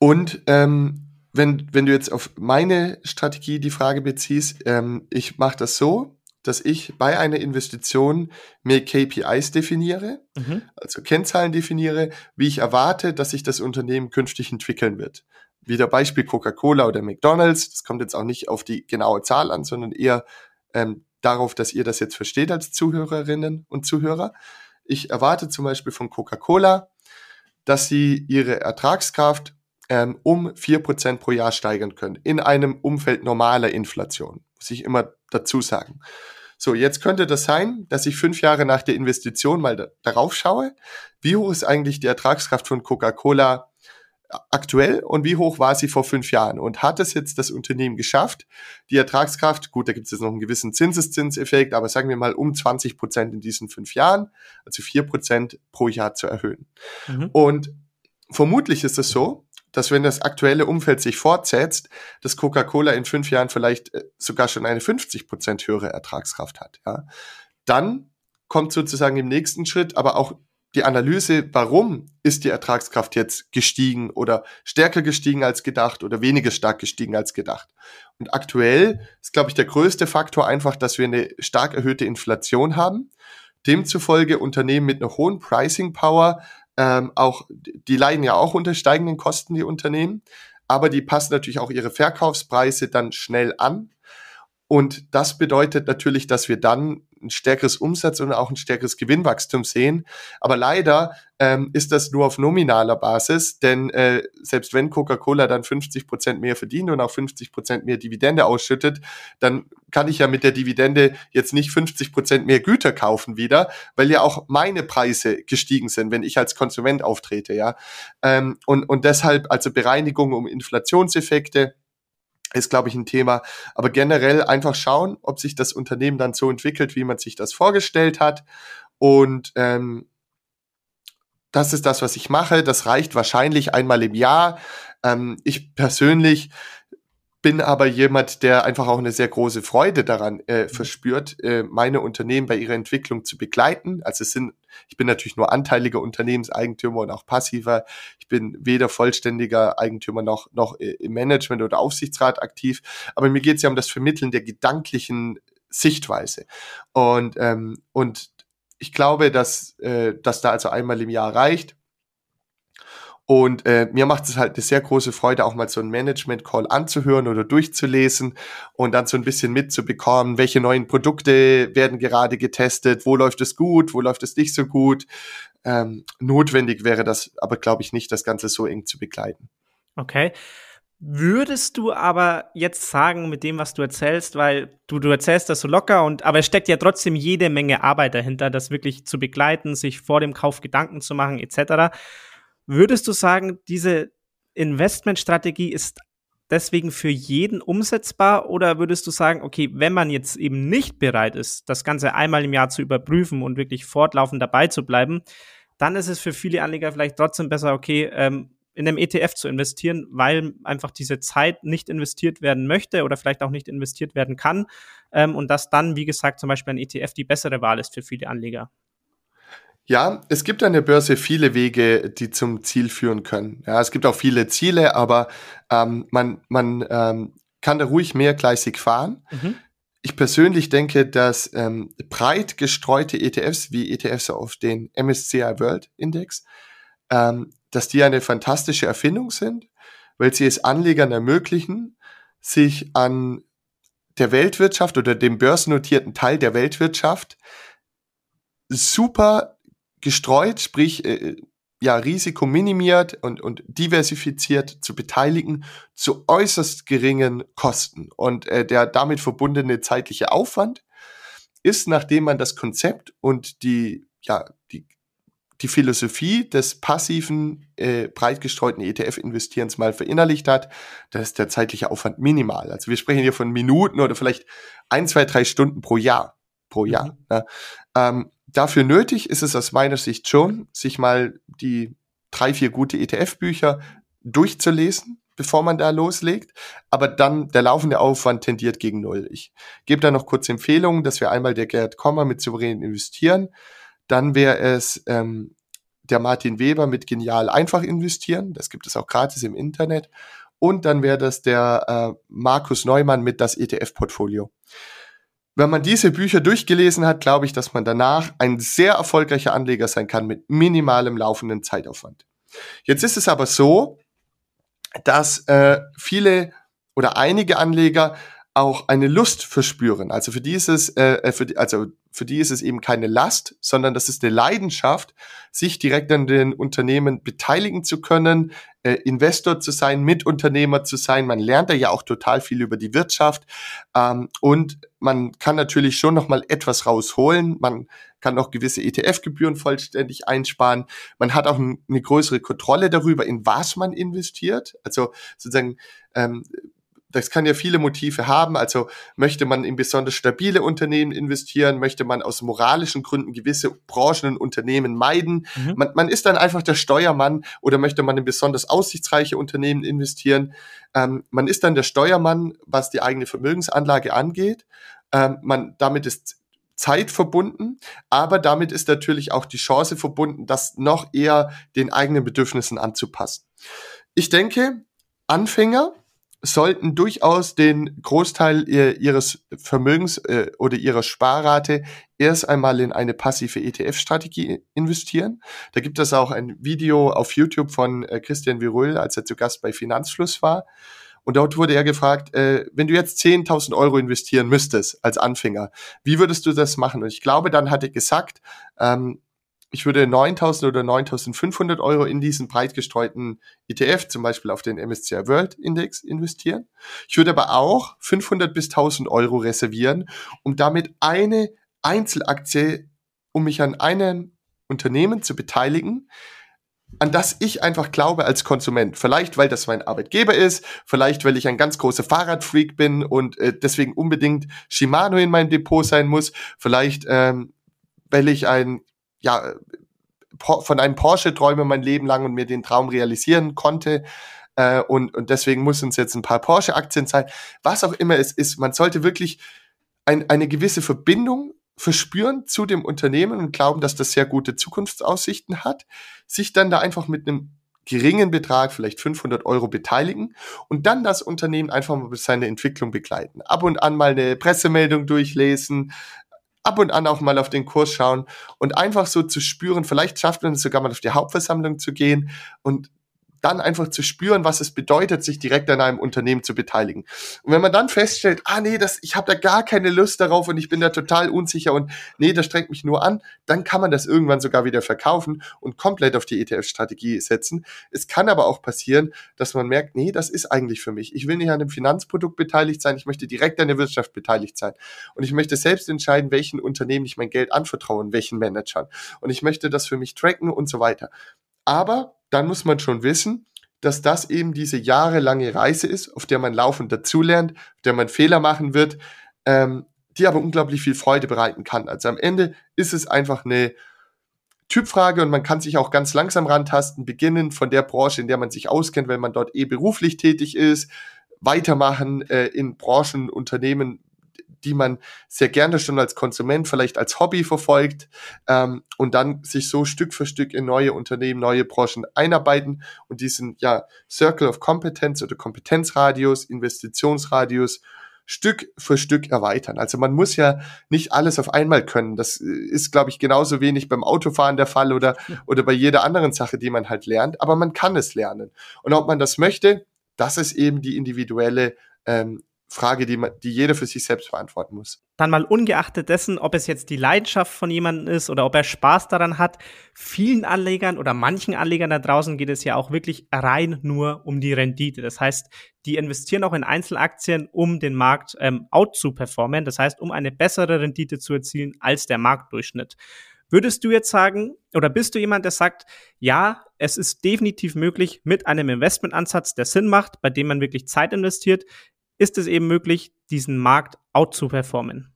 Und ähm, wenn, wenn du jetzt auf meine Strategie die Frage beziehst, ähm, ich mache das so, dass ich bei einer Investition mir KPIs definiere, mhm. also Kennzahlen definiere, wie ich erwarte, dass sich das Unternehmen künftig entwickeln wird wieder Beispiel Coca-Cola oder McDonald's. Das kommt jetzt auch nicht auf die genaue Zahl an, sondern eher ähm, darauf, dass ihr das jetzt versteht als Zuhörerinnen und Zuhörer. Ich erwarte zum Beispiel von Coca-Cola, dass sie ihre Ertragskraft ähm, um vier Prozent pro Jahr steigern können, in einem Umfeld normaler Inflation, muss ich immer dazu sagen. So, jetzt könnte das sein, dass ich fünf Jahre nach der Investition mal da, darauf schaue, wie hoch ist eigentlich die Ertragskraft von Coca-Cola aktuell und wie hoch war sie vor fünf Jahren? Und hat es jetzt das Unternehmen geschafft, die Ertragskraft, gut, da gibt es jetzt noch einen gewissen Zinseszinseffekt, aber sagen wir mal um 20 Prozent in diesen fünf Jahren, also vier Prozent pro Jahr zu erhöhen. Mhm. Und vermutlich ist es so, dass wenn das aktuelle Umfeld sich fortsetzt, dass Coca-Cola in fünf Jahren vielleicht äh, sogar schon eine 50 Prozent höhere Ertragskraft hat. Ja. Dann kommt sozusagen im nächsten Schritt aber auch die Analyse, warum ist die Ertragskraft jetzt gestiegen oder stärker gestiegen als gedacht oder weniger stark gestiegen als gedacht. Und aktuell ist, glaube ich, der größte Faktor einfach, dass wir eine stark erhöhte Inflation haben. Demzufolge Unternehmen mit einer hohen Pricing Power, ähm, auch, die leiden ja auch unter steigenden Kosten, die Unternehmen, aber die passen natürlich auch ihre Verkaufspreise dann schnell an. Und das bedeutet natürlich, dass wir dann ein stärkeres Umsatz und auch ein stärkeres Gewinnwachstum sehen. Aber leider ähm, ist das nur auf nominaler Basis, denn äh, selbst wenn Coca-Cola dann 50 Prozent mehr verdient und auch 50 Prozent mehr Dividende ausschüttet, dann kann ich ja mit der Dividende jetzt nicht 50 Prozent mehr Güter kaufen wieder, weil ja auch meine Preise gestiegen sind, wenn ich als Konsument auftrete, ja. Ähm, und, und deshalb also Bereinigung um Inflationseffekte, ist, glaube ich, ein Thema. Aber generell einfach schauen, ob sich das Unternehmen dann so entwickelt, wie man sich das vorgestellt hat. Und ähm, das ist das, was ich mache. Das reicht wahrscheinlich einmal im Jahr. Ähm, ich persönlich bin aber jemand, der einfach auch eine sehr große Freude daran äh, mhm. verspürt, äh, meine Unternehmen bei ihrer Entwicklung zu begleiten. Also es sind, ich bin natürlich nur anteiliger Unternehmenseigentümer und auch passiver. Ich bin weder vollständiger Eigentümer noch, noch äh, im Management oder Aufsichtsrat aktiv. Aber mir geht es ja um das Vermitteln der gedanklichen Sichtweise. Und, ähm, und ich glaube, dass, äh, dass da also einmal im Jahr reicht und äh, mir macht es halt eine sehr große Freude, auch mal so einen Management-Call anzuhören oder durchzulesen und dann so ein bisschen mitzubekommen, welche neuen Produkte werden gerade getestet, wo läuft es gut, wo läuft es nicht so gut. Ähm, notwendig wäre das aber, glaube ich, nicht, das Ganze so eng zu begleiten. Okay. Würdest du aber jetzt sagen, mit dem, was du erzählst, weil du, du erzählst das so locker und aber es steckt ja trotzdem jede Menge Arbeit dahinter, das wirklich zu begleiten, sich vor dem Kauf Gedanken zu machen, etc. Würdest du sagen, diese Investmentstrategie ist deswegen für jeden umsetzbar oder würdest du sagen, okay, wenn man jetzt eben nicht bereit ist, das Ganze einmal im Jahr zu überprüfen und wirklich fortlaufend dabei zu bleiben, dann ist es für viele Anleger vielleicht trotzdem besser, okay, ähm, in einem ETF zu investieren, weil einfach diese Zeit nicht investiert werden möchte oder vielleicht auch nicht investiert werden kann ähm, und dass dann, wie gesagt, zum Beispiel ein ETF die bessere Wahl ist für viele Anleger. Ja, es gibt an der Börse viele Wege, die zum Ziel führen können. Ja, es gibt auch viele Ziele, aber ähm, man, man ähm, kann da ruhig mehrgleisig fahren. Mhm. Ich persönlich denke, dass ähm, breit gestreute ETFs wie ETFs auf den MSCI World Index, ähm, dass die eine fantastische Erfindung sind, weil sie es Anlegern ermöglichen, sich an der Weltwirtschaft oder dem börsennotierten Teil der Weltwirtschaft super gestreut, sprich äh, ja, Risiko minimiert und, und diversifiziert zu beteiligen zu äußerst geringen Kosten. Und äh, der damit verbundene zeitliche Aufwand ist, nachdem man das Konzept und die, ja, die, die Philosophie des passiven, äh, breit gestreuten ETF-Investierens mal verinnerlicht hat, da ist der zeitliche Aufwand minimal. Also wir sprechen hier von Minuten oder vielleicht ein, zwei, drei Stunden pro Jahr. Pro Jahr. Mhm. Ne? Ähm, dafür nötig ist es aus meiner Sicht schon, sich mal die drei, vier gute ETF-Bücher durchzulesen, bevor man da loslegt. Aber dann der laufende Aufwand tendiert gegen Null. Ich gebe da noch kurz Empfehlungen. dass wir einmal der Gerd Kommer mit souverän investieren. Dann wäre es ähm, der Martin Weber mit genial einfach investieren. Das gibt es auch gratis im Internet. Und dann wäre das der äh, Markus Neumann mit das ETF-Portfolio. Wenn man diese Bücher durchgelesen hat, glaube ich, dass man danach ein sehr erfolgreicher Anleger sein kann mit minimalem laufenden Zeitaufwand. Jetzt ist es aber so, dass äh, viele oder einige Anleger auch eine Lust verspüren. Also für dieses, äh, äh für die, also für die ist es eben keine Last, sondern das ist eine Leidenschaft, sich direkt an den Unternehmen beteiligen zu können, äh, Investor zu sein, Mitunternehmer zu sein. Man lernt da ja auch total viel über die Wirtschaft ähm, und man kann natürlich schon noch mal etwas rausholen. Man kann auch gewisse ETF-Gebühren vollständig einsparen. Man hat auch eine größere Kontrolle darüber, in was man investiert. Also sozusagen ähm, das kann ja viele Motive haben. Also möchte man in besonders stabile Unternehmen investieren, möchte man aus moralischen Gründen gewisse Branchen und Unternehmen meiden. Mhm. Man, man ist dann einfach der Steuermann oder möchte man in besonders aussichtsreiche Unternehmen investieren. Ähm, man ist dann der Steuermann, was die eigene Vermögensanlage angeht. Ähm, man, damit ist Zeit verbunden, aber damit ist natürlich auch die Chance verbunden, das noch eher den eigenen Bedürfnissen anzupassen. Ich denke, Anfänger, sollten durchaus den Großteil ihres Vermögens äh, oder ihrer Sparrate erst einmal in eine passive ETF-Strategie investieren. Da gibt es auch ein Video auf YouTube von äh, Christian Virul, als er zu Gast bei Finanzfluss war. Und dort wurde er gefragt, äh, wenn du jetzt 10.000 Euro investieren müsstest als Anfänger, wie würdest du das machen? Und ich glaube, dann hat er gesagt, ähm, ich würde 9000 oder 9500 Euro in diesen breit gestreuten ETF, zum Beispiel auf den MSCI World Index investieren. Ich würde aber auch 500 bis 1000 Euro reservieren, um damit eine Einzelaktie, um mich an einem Unternehmen zu beteiligen, an das ich einfach glaube als Konsument. Vielleicht, weil das mein Arbeitgeber ist, vielleicht, weil ich ein ganz großer Fahrradfreak bin und äh, deswegen unbedingt Shimano in meinem Depot sein muss, vielleicht, ähm, weil ich ein ja, von einem Porsche träume mein Leben lang und mir den Traum realisieren konnte. Äh, und, und deswegen muss uns jetzt ein paar Porsche-Aktien sein. Was auch immer es ist, man sollte wirklich ein, eine gewisse Verbindung verspüren zu dem Unternehmen und glauben, dass das sehr gute Zukunftsaussichten hat, sich dann da einfach mit einem geringen Betrag, vielleicht 500 Euro beteiligen und dann das Unternehmen einfach mal seine Entwicklung begleiten. Ab und an mal eine Pressemeldung durchlesen, ab und an auch mal auf den Kurs schauen und einfach so zu spüren, vielleicht schafft man es sogar mal auf die Hauptversammlung zu gehen und dann einfach zu spüren, was es bedeutet, sich direkt an einem Unternehmen zu beteiligen. Und wenn man dann feststellt, ah nee, das, ich habe da gar keine Lust darauf und ich bin da total unsicher und nee, das strengt mich nur an, dann kann man das irgendwann sogar wieder verkaufen und komplett auf die ETF-Strategie setzen. Es kann aber auch passieren, dass man merkt, nee, das ist eigentlich für mich. Ich will nicht an einem Finanzprodukt beteiligt sein, ich möchte direkt an der Wirtschaft beteiligt sein. Und ich möchte selbst entscheiden, welchen Unternehmen ich mein Geld anvertraue welchen Managern. Und ich möchte das für mich tracken und so weiter. Aber dann muss man schon wissen, dass das eben diese jahrelange Reise ist, auf der man laufend dazulernt, auf der man Fehler machen wird, ähm, die aber unglaublich viel Freude bereiten kann. Also am Ende ist es einfach eine Typfrage und man kann sich auch ganz langsam rantasten, beginnen von der Branche, in der man sich auskennt, wenn man dort eh beruflich tätig ist, weitermachen äh, in Branchen, Unternehmen, die man sehr gerne schon als Konsument vielleicht als Hobby verfolgt ähm, und dann sich so Stück für Stück in neue Unternehmen, neue Branchen einarbeiten und diesen ja Circle of Competence oder Kompetenzradius, Investitionsradius Stück für Stück erweitern. Also man muss ja nicht alles auf einmal können. Das ist, glaube ich, genauso wenig beim Autofahren der Fall oder, oder bei jeder anderen Sache, die man halt lernt. Aber man kann es lernen. Und ob man das möchte, das ist eben die individuelle ähm, Frage, die, man, die jeder für sich selbst beantworten muss. Dann mal ungeachtet dessen, ob es jetzt die Leidenschaft von jemandem ist oder ob er Spaß daran hat, vielen Anlegern oder manchen Anlegern da draußen geht es ja auch wirklich rein nur um die Rendite. Das heißt, die investieren auch in Einzelaktien, um den Markt ähm, out zu performen. Das heißt, um eine bessere Rendite zu erzielen als der Marktdurchschnitt. Würdest du jetzt sagen, oder bist du jemand, der sagt, ja, es ist definitiv möglich mit einem Investmentansatz, der Sinn macht, bei dem man wirklich Zeit investiert, ist es eben möglich, diesen Markt out zu performen?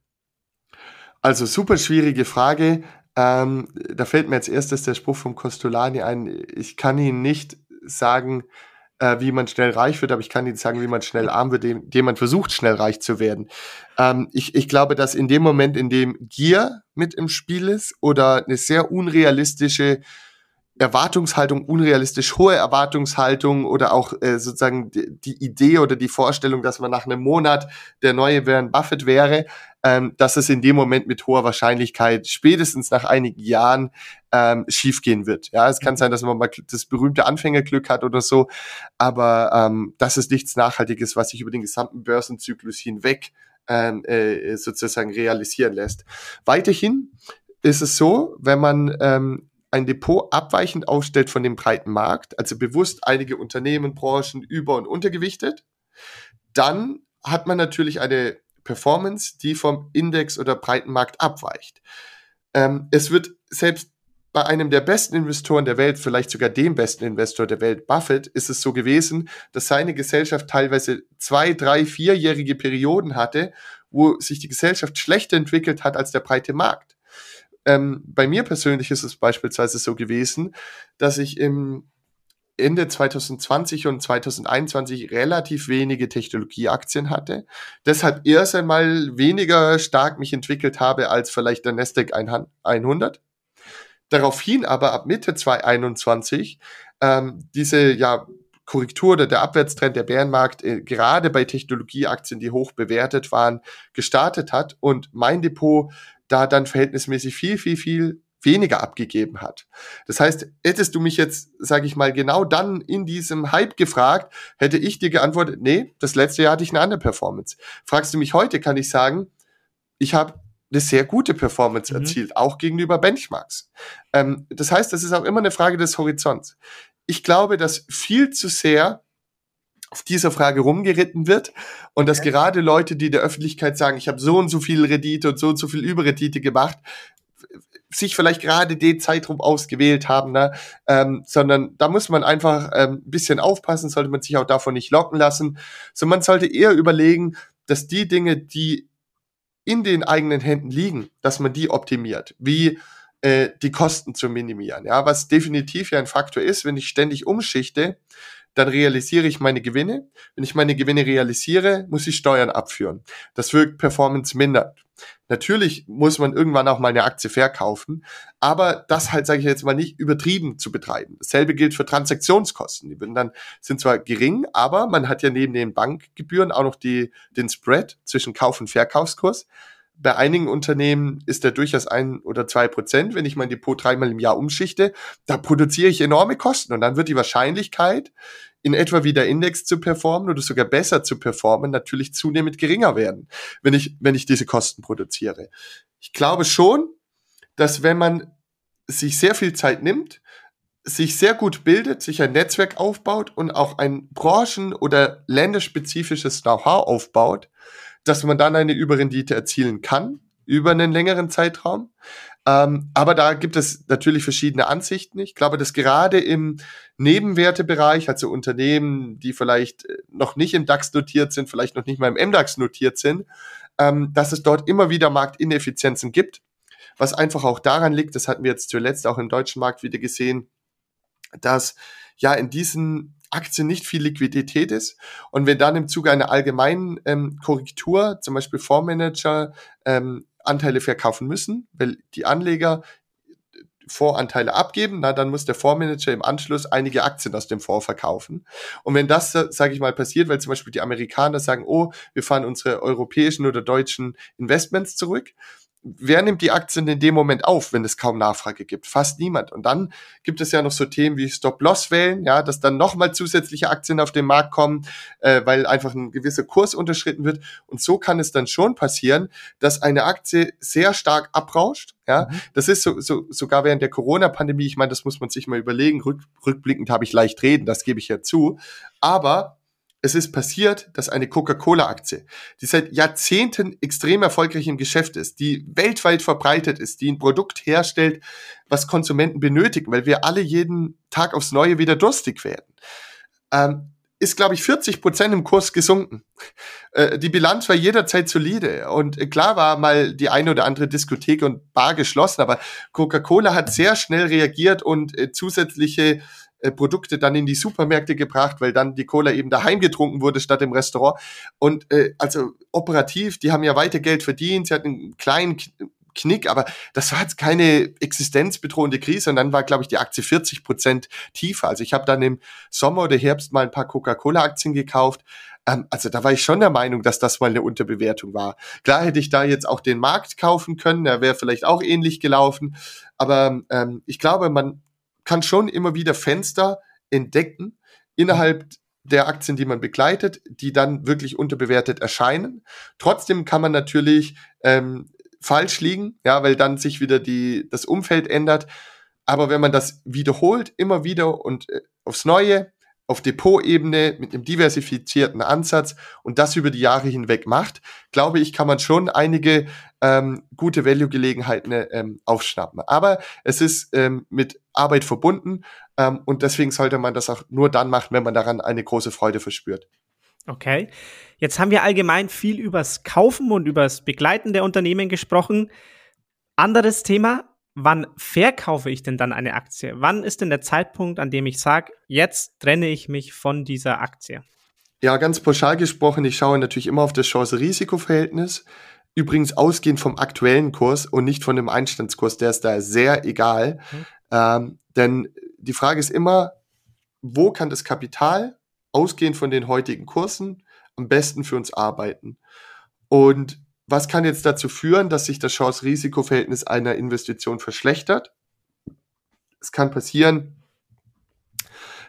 Also super schwierige Frage. Ähm, da fällt mir als erstes der Spruch vom Costolani ein. Ich kann Ihnen nicht sagen, äh, wie man schnell reich wird, aber ich kann Ihnen sagen, wie man schnell arm wird, indem man versucht, schnell reich zu werden. Ähm, ich, ich glaube, dass in dem Moment, in dem Gier mit im Spiel ist oder eine sehr unrealistische Erwartungshaltung, unrealistisch hohe Erwartungshaltung oder auch äh, sozusagen die, die, Idee oder die Vorstellung, dass man nach einem Monat der neue Warren Buffett wäre, ähm, dass es in dem Moment mit hoher Wahrscheinlichkeit spätestens nach einigen Jahren ähm, schiefgehen wird. Ja, es kann mhm. sein, dass man mal das berühmte Anfängerglück hat oder so, aber ähm, das ist nichts Nachhaltiges, was sich über den gesamten Börsenzyklus hinweg ähm, äh, sozusagen realisieren lässt. Weiterhin ist es so, wenn man ähm, ein Depot abweichend aufstellt von dem breiten Markt, also bewusst einige Unternehmen, Branchen über- und untergewichtet, dann hat man natürlich eine Performance, die vom Index oder breiten Markt abweicht. Ähm, es wird selbst bei einem der besten Investoren der Welt, vielleicht sogar dem besten Investor der Welt, Buffett, ist es so gewesen, dass seine Gesellschaft teilweise zwei, drei, vierjährige Perioden hatte, wo sich die Gesellschaft schlechter entwickelt hat als der breite Markt. Ähm, bei mir persönlich ist es beispielsweise so gewesen, dass ich im Ende 2020 und 2021 relativ wenige Technologieaktien hatte. Deshalb erst einmal weniger stark mich entwickelt habe als vielleicht der Nasdaq 100. Daraufhin aber ab Mitte 2021 ähm, diese ja Korrektur oder der Abwärtstrend der Bärenmarkt äh, gerade bei Technologieaktien, die hoch bewertet waren, gestartet hat und mein Depot da dann verhältnismäßig viel, viel, viel weniger abgegeben hat. Das heißt, hättest du mich jetzt, sage ich mal, genau dann in diesem Hype gefragt, hätte ich dir geantwortet, nee, das letzte Jahr hatte ich eine andere Performance. Fragst du mich heute, kann ich sagen, ich habe eine sehr gute Performance mhm. erzielt, auch gegenüber Benchmarks. Ähm, das heißt, das ist auch immer eine Frage des Horizonts. Ich glaube, dass viel zu sehr auf dieser Frage rumgeritten wird und okay. dass gerade Leute, die der Öffentlichkeit sagen, ich habe so und so viel Rendite und so und so viel Überrendite gemacht, sich vielleicht gerade den Zeitraum ausgewählt haben, ne? ähm, sondern da muss man einfach ähm, ein bisschen aufpassen, sollte man sich auch davon nicht locken lassen, sondern man sollte eher überlegen, dass die Dinge, die in den eigenen Händen liegen, dass man die optimiert, wie äh, die Kosten zu minimieren, ja, was definitiv ja ein Faktor ist, wenn ich ständig umschichte, dann realisiere ich meine Gewinne. Wenn ich meine Gewinne realisiere, muss ich Steuern abführen. Das wirkt Performance mindert. Natürlich muss man irgendwann auch mal eine Aktie verkaufen, aber das halt, sage ich jetzt mal, nicht übertrieben zu betreiben. Dasselbe gilt für Transaktionskosten. Die dann, sind zwar gering, aber man hat ja neben den Bankgebühren auch noch die, den Spread zwischen Kauf- und Verkaufskurs bei einigen Unternehmen ist der durchaus ein oder zwei Prozent. Wenn ich mein Depot dreimal im Jahr umschichte, da produziere ich enorme Kosten und dann wird die Wahrscheinlichkeit, in etwa wie der Index zu performen oder sogar besser zu performen, natürlich zunehmend geringer werden, wenn ich, wenn ich diese Kosten produziere. Ich glaube schon, dass wenn man sich sehr viel Zeit nimmt, sich sehr gut bildet, sich ein Netzwerk aufbaut und auch ein branchen- oder länderspezifisches Know-how aufbaut, dass man dann eine Überrendite erzielen kann über einen längeren Zeitraum. Ähm, aber da gibt es natürlich verschiedene Ansichten. Ich glaube, dass gerade im Nebenwertebereich, also Unternehmen, die vielleicht äh, noch nicht im DAX notiert sind, vielleicht noch nicht mal im MDAX notiert sind, ähm, dass es dort immer wieder Marktineffizienzen gibt. Was einfach auch daran liegt, das hatten wir jetzt zuletzt auch im deutschen Markt wieder gesehen, dass ja in diesen Aktien nicht viel Liquidität ist. Und wenn dann im Zuge einer allgemeinen ähm, Korrektur, zum Beispiel Fondsmanager, ähm, Anteile verkaufen müssen, weil die Anleger Voranteile abgeben, na, dann muss der Fondsmanager im Anschluss einige Aktien aus dem Fonds verkaufen. Und wenn das, sage ich mal, passiert, weil zum Beispiel die Amerikaner sagen, oh, wir fahren unsere europäischen oder deutschen Investments zurück, wer nimmt die Aktien in dem Moment auf, wenn es kaum Nachfrage gibt? Fast niemand. Und dann gibt es ja noch so Themen wie Stop-Loss-Wellen, ja, dass dann nochmal zusätzliche Aktien auf den Markt kommen, äh, weil einfach ein gewisser Kurs unterschritten wird. Und so kann es dann schon passieren, dass eine Aktie sehr stark abrauscht. Ja, mhm. das ist so, so, sogar während der Corona-Pandemie. Ich meine, das muss man sich mal überlegen. Rück, rückblickend habe ich leicht reden, das gebe ich ja zu. Aber es ist passiert, dass eine Coca-Cola-Aktie, die seit Jahrzehnten extrem erfolgreich im Geschäft ist, die weltweit verbreitet ist, die ein Produkt herstellt, was Konsumenten benötigen, weil wir alle jeden Tag aufs Neue wieder durstig werden, ähm, ist, glaube ich, 40 Prozent im Kurs gesunken. Äh, die Bilanz war jederzeit solide. Und klar war mal die eine oder andere Diskothek und Bar geschlossen, aber Coca-Cola hat sehr schnell reagiert und äh, zusätzliche äh, Produkte dann in die Supermärkte gebracht, weil dann die Cola eben daheim getrunken wurde statt im Restaurant. Und äh, also operativ, die haben ja weiter Geld verdient, sie hatten einen kleinen Knick, aber das war jetzt keine existenzbedrohende Krise und dann war, glaube ich, die Aktie 40 Prozent tiefer. Also ich habe dann im Sommer oder Herbst mal ein paar Coca-Cola-Aktien gekauft. Ähm, also da war ich schon der Meinung, dass das mal eine Unterbewertung war. Klar hätte ich da jetzt auch den Markt kaufen können, der wäre vielleicht auch ähnlich gelaufen. Aber ähm, ich glaube, man kann schon immer wieder Fenster entdecken innerhalb der Aktien, die man begleitet, die dann wirklich unterbewertet erscheinen. Trotzdem kann man natürlich ähm, falsch liegen, ja, weil dann sich wieder die, das Umfeld ändert. Aber wenn man das wiederholt, immer wieder und äh, aufs Neue, auf Depotebene mit einem diversifizierten Ansatz und das über die Jahre hinweg macht, glaube ich, kann man schon einige ähm, gute Value-Gelegenheiten ähm, aufschnappen. Aber es ist ähm, mit Arbeit verbunden ähm, und deswegen sollte man das auch nur dann machen, wenn man daran eine große Freude verspürt. Okay. Jetzt haben wir allgemein viel übers Kaufen und übers Begleiten der Unternehmen gesprochen. Anderes Thema, wann verkaufe ich denn dann eine Aktie? Wann ist denn der Zeitpunkt, an dem ich sage, jetzt trenne ich mich von dieser Aktie? Ja, ganz pauschal gesprochen, ich schaue natürlich immer auf das Chance-Risiko-Verhältnis. Übrigens ausgehend vom aktuellen Kurs und nicht von dem Einstandskurs, der ist da sehr egal. Mhm. Ähm, denn die Frage ist immer, wo kann das Kapital ausgehend von den heutigen Kursen am besten für uns arbeiten? Und was kann jetzt dazu führen, dass sich das Chance-Risiko-Verhältnis einer Investition verschlechtert? Es kann passieren,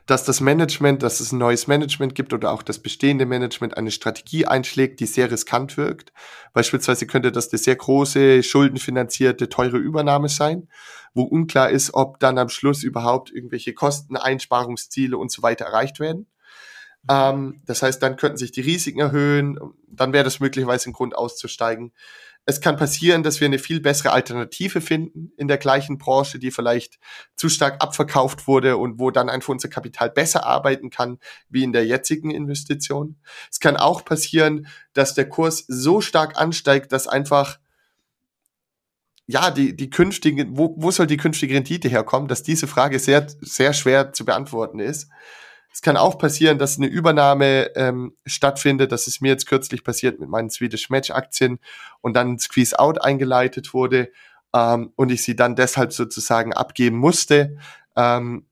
dass das Management, dass es ein neues Management gibt oder auch das bestehende Management eine Strategie einschlägt, die sehr riskant wirkt. Beispielsweise könnte das eine sehr große, schuldenfinanzierte, teure Übernahme sein, wo unklar ist, ob dann am Schluss überhaupt irgendwelche Kosten, Einsparungsziele und so weiter erreicht werden. Ähm, das heißt, dann könnten sich die Risiken erhöhen, dann wäre das möglicherweise ein Grund auszusteigen. Es kann passieren, dass wir eine viel bessere Alternative finden in der gleichen Branche, die vielleicht zu stark abverkauft wurde und wo dann einfach unser Kapital besser arbeiten kann wie in der jetzigen Investition. Es kann auch passieren, dass der Kurs so stark ansteigt, dass einfach ja, die, die künftige, wo, wo soll die künftige Rendite herkommen, dass diese Frage sehr, sehr schwer zu beantworten ist. Es kann auch passieren, dass eine Übernahme ähm, stattfindet. Das ist mir jetzt kürzlich passiert mit meinen Swedish Match Aktien und dann ein Squeeze Out eingeleitet wurde ähm, und ich sie dann deshalb sozusagen abgeben musste. Ähm,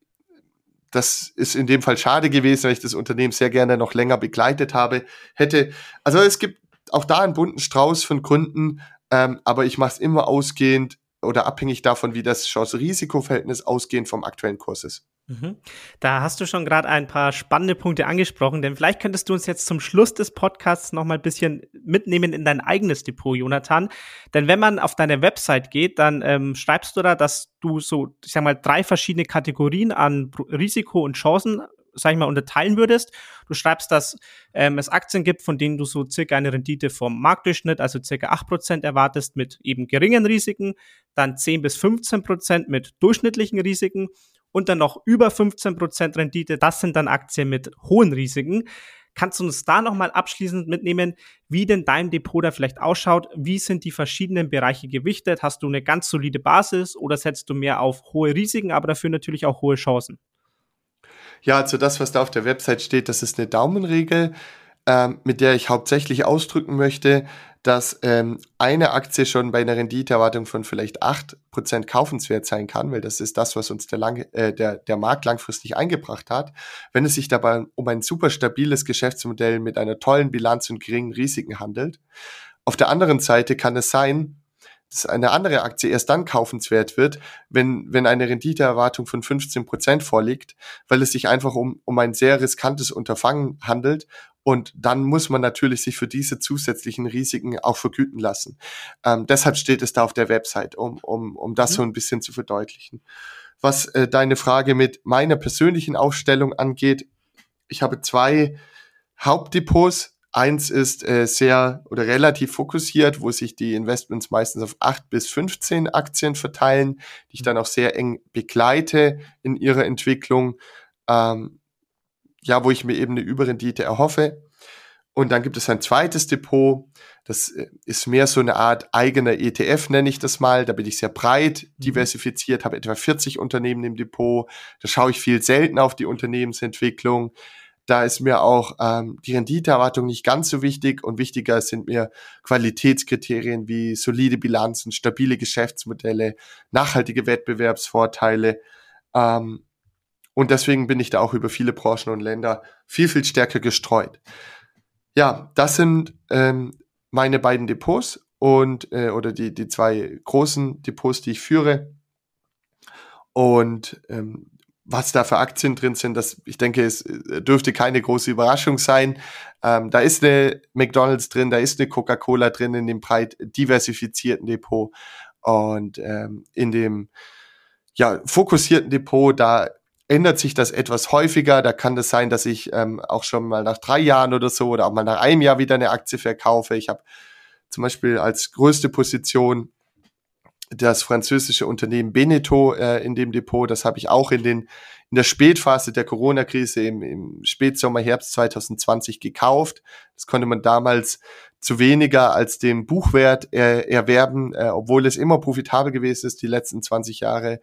das ist in dem Fall schade gewesen, weil ich das Unternehmen sehr gerne noch länger begleitet habe. Hätte, also es gibt auch da einen bunten Strauß von Gründen, ähm, aber ich mache es immer ausgehend oder abhängig davon, wie das Chance-Risiko-Verhältnis ausgehend vom aktuellen Kurs ist. Mhm. Da hast du schon gerade ein paar spannende Punkte angesprochen, denn vielleicht könntest du uns jetzt zum Schluss des Podcasts noch mal ein bisschen mitnehmen in dein eigenes Depot, Jonathan. Denn wenn man auf deine Website geht, dann ähm, schreibst du da, dass du so, ich sag mal, drei verschiedene Kategorien an Risiko und Chancen sag ich mal, unterteilen würdest. Du schreibst, dass ähm, es Aktien gibt, von denen du so circa eine Rendite vom Marktdurchschnitt, also circa 8% erwartest mit eben geringen Risiken, dann 10 bis 15% mit durchschnittlichen Risiken und dann noch über 15% Rendite. Das sind dann Aktien mit hohen Risiken. Kannst du uns da nochmal abschließend mitnehmen, wie denn dein Depot da vielleicht ausschaut? Wie sind die verschiedenen Bereiche gewichtet? Hast du eine ganz solide Basis oder setzt du mehr auf hohe Risiken, aber dafür natürlich auch hohe Chancen? Ja, also das, was da auf der Website steht, das ist eine Daumenregel, ähm, mit der ich hauptsächlich ausdrücken möchte, dass ähm, eine Aktie schon bei einer Renditeerwartung von vielleicht acht Prozent kaufenswert sein kann, weil das ist das, was uns der, lang, äh, der, der Markt langfristig eingebracht hat. Wenn es sich dabei um ein super stabiles Geschäftsmodell mit einer tollen Bilanz und geringen Risiken handelt. Auf der anderen Seite kann es sein, dass eine andere Aktie erst dann kaufenswert wird, wenn, wenn eine Renditeerwartung von 15 Prozent vorliegt, weil es sich einfach um, um ein sehr riskantes Unterfangen handelt. Und dann muss man natürlich sich für diese zusätzlichen Risiken auch vergüten lassen. Ähm, deshalb steht es da auf der Website, um, um, um das mhm. so ein bisschen zu verdeutlichen. Was äh, deine Frage mit meiner persönlichen Aufstellung angeht, ich habe zwei Hauptdepots Eins ist äh, sehr oder relativ fokussiert, wo sich die Investments meistens auf acht bis 15 Aktien verteilen, die ich dann auch sehr eng begleite in ihrer Entwicklung. Ähm, ja, wo ich mir eben eine Überrendite erhoffe. Und dann gibt es ein zweites Depot, das äh, ist mehr so eine Art eigener ETF, nenne ich das mal. Da bin ich sehr breit mhm. diversifiziert, habe etwa 40 Unternehmen im Depot. Da schaue ich viel selten auf die Unternehmensentwicklung. Da ist mir auch ähm, die Renditeerwartung nicht ganz so wichtig und wichtiger sind mir Qualitätskriterien wie solide Bilanzen, stabile Geschäftsmodelle, nachhaltige Wettbewerbsvorteile. Ähm, und deswegen bin ich da auch über viele Branchen und Länder viel, viel stärker gestreut. Ja, das sind ähm, meine beiden Depots und äh, oder die, die zwei großen Depots, die ich führe. Und ähm, was da für Aktien drin sind, das, ich denke, es äh, dürfte keine große Überraschung sein. Ähm, da ist eine McDonalds drin, da ist eine Coca-Cola drin in dem breit diversifizierten Depot. Und ähm, in dem ja, fokussierten Depot, da ändert sich das etwas häufiger. Da kann das sein, dass ich ähm, auch schon mal nach drei Jahren oder so oder auch mal nach einem Jahr wieder eine Aktie verkaufe. Ich habe zum Beispiel als größte Position das französische Unternehmen Beneteau äh, in dem Depot. Das habe ich auch in den in der Spätphase der Corona-Krise im, im Spätsommer, Herbst 2020 gekauft. Das konnte man damals zu weniger als dem Buchwert äh, erwerben, äh, obwohl es immer profitabel gewesen ist die letzten 20 Jahre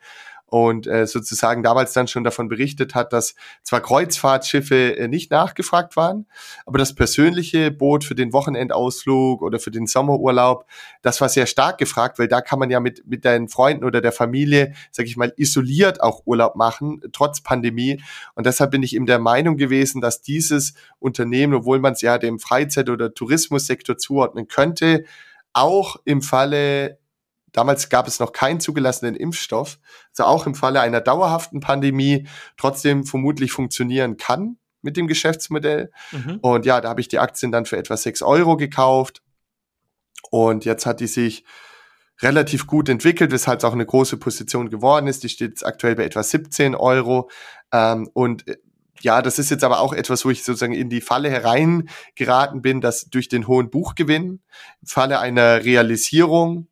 und äh, sozusagen damals dann schon davon berichtet hat, dass zwar Kreuzfahrtschiffe äh, nicht nachgefragt waren, aber das persönliche Boot für den Wochenendausflug oder für den Sommerurlaub, das war sehr stark gefragt, weil da kann man ja mit mit deinen Freunden oder der Familie, sag ich mal, isoliert auch Urlaub machen, trotz Pandemie. Und deshalb bin ich eben der Meinung gewesen, dass dieses Unternehmen, obwohl man es ja dem Freizeit- oder Tourismussektor zuordnen könnte, auch im Falle Damals gab es noch keinen zugelassenen Impfstoff, also auch im Falle einer dauerhaften Pandemie trotzdem vermutlich funktionieren kann mit dem Geschäftsmodell. Mhm. Und ja, da habe ich die Aktien dann für etwa sechs Euro gekauft. Und jetzt hat die sich relativ gut entwickelt, weshalb es auch eine große Position geworden ist. Die steht jetzt aktuell bei etwa 17 Euro. Ähm, und äh, ja, das ist jetzt aber auch etwas, wo ich sozusagen in die Falle hereingeraten bin, dass durch den hohen Buchgewinn im Falle einer Realisierung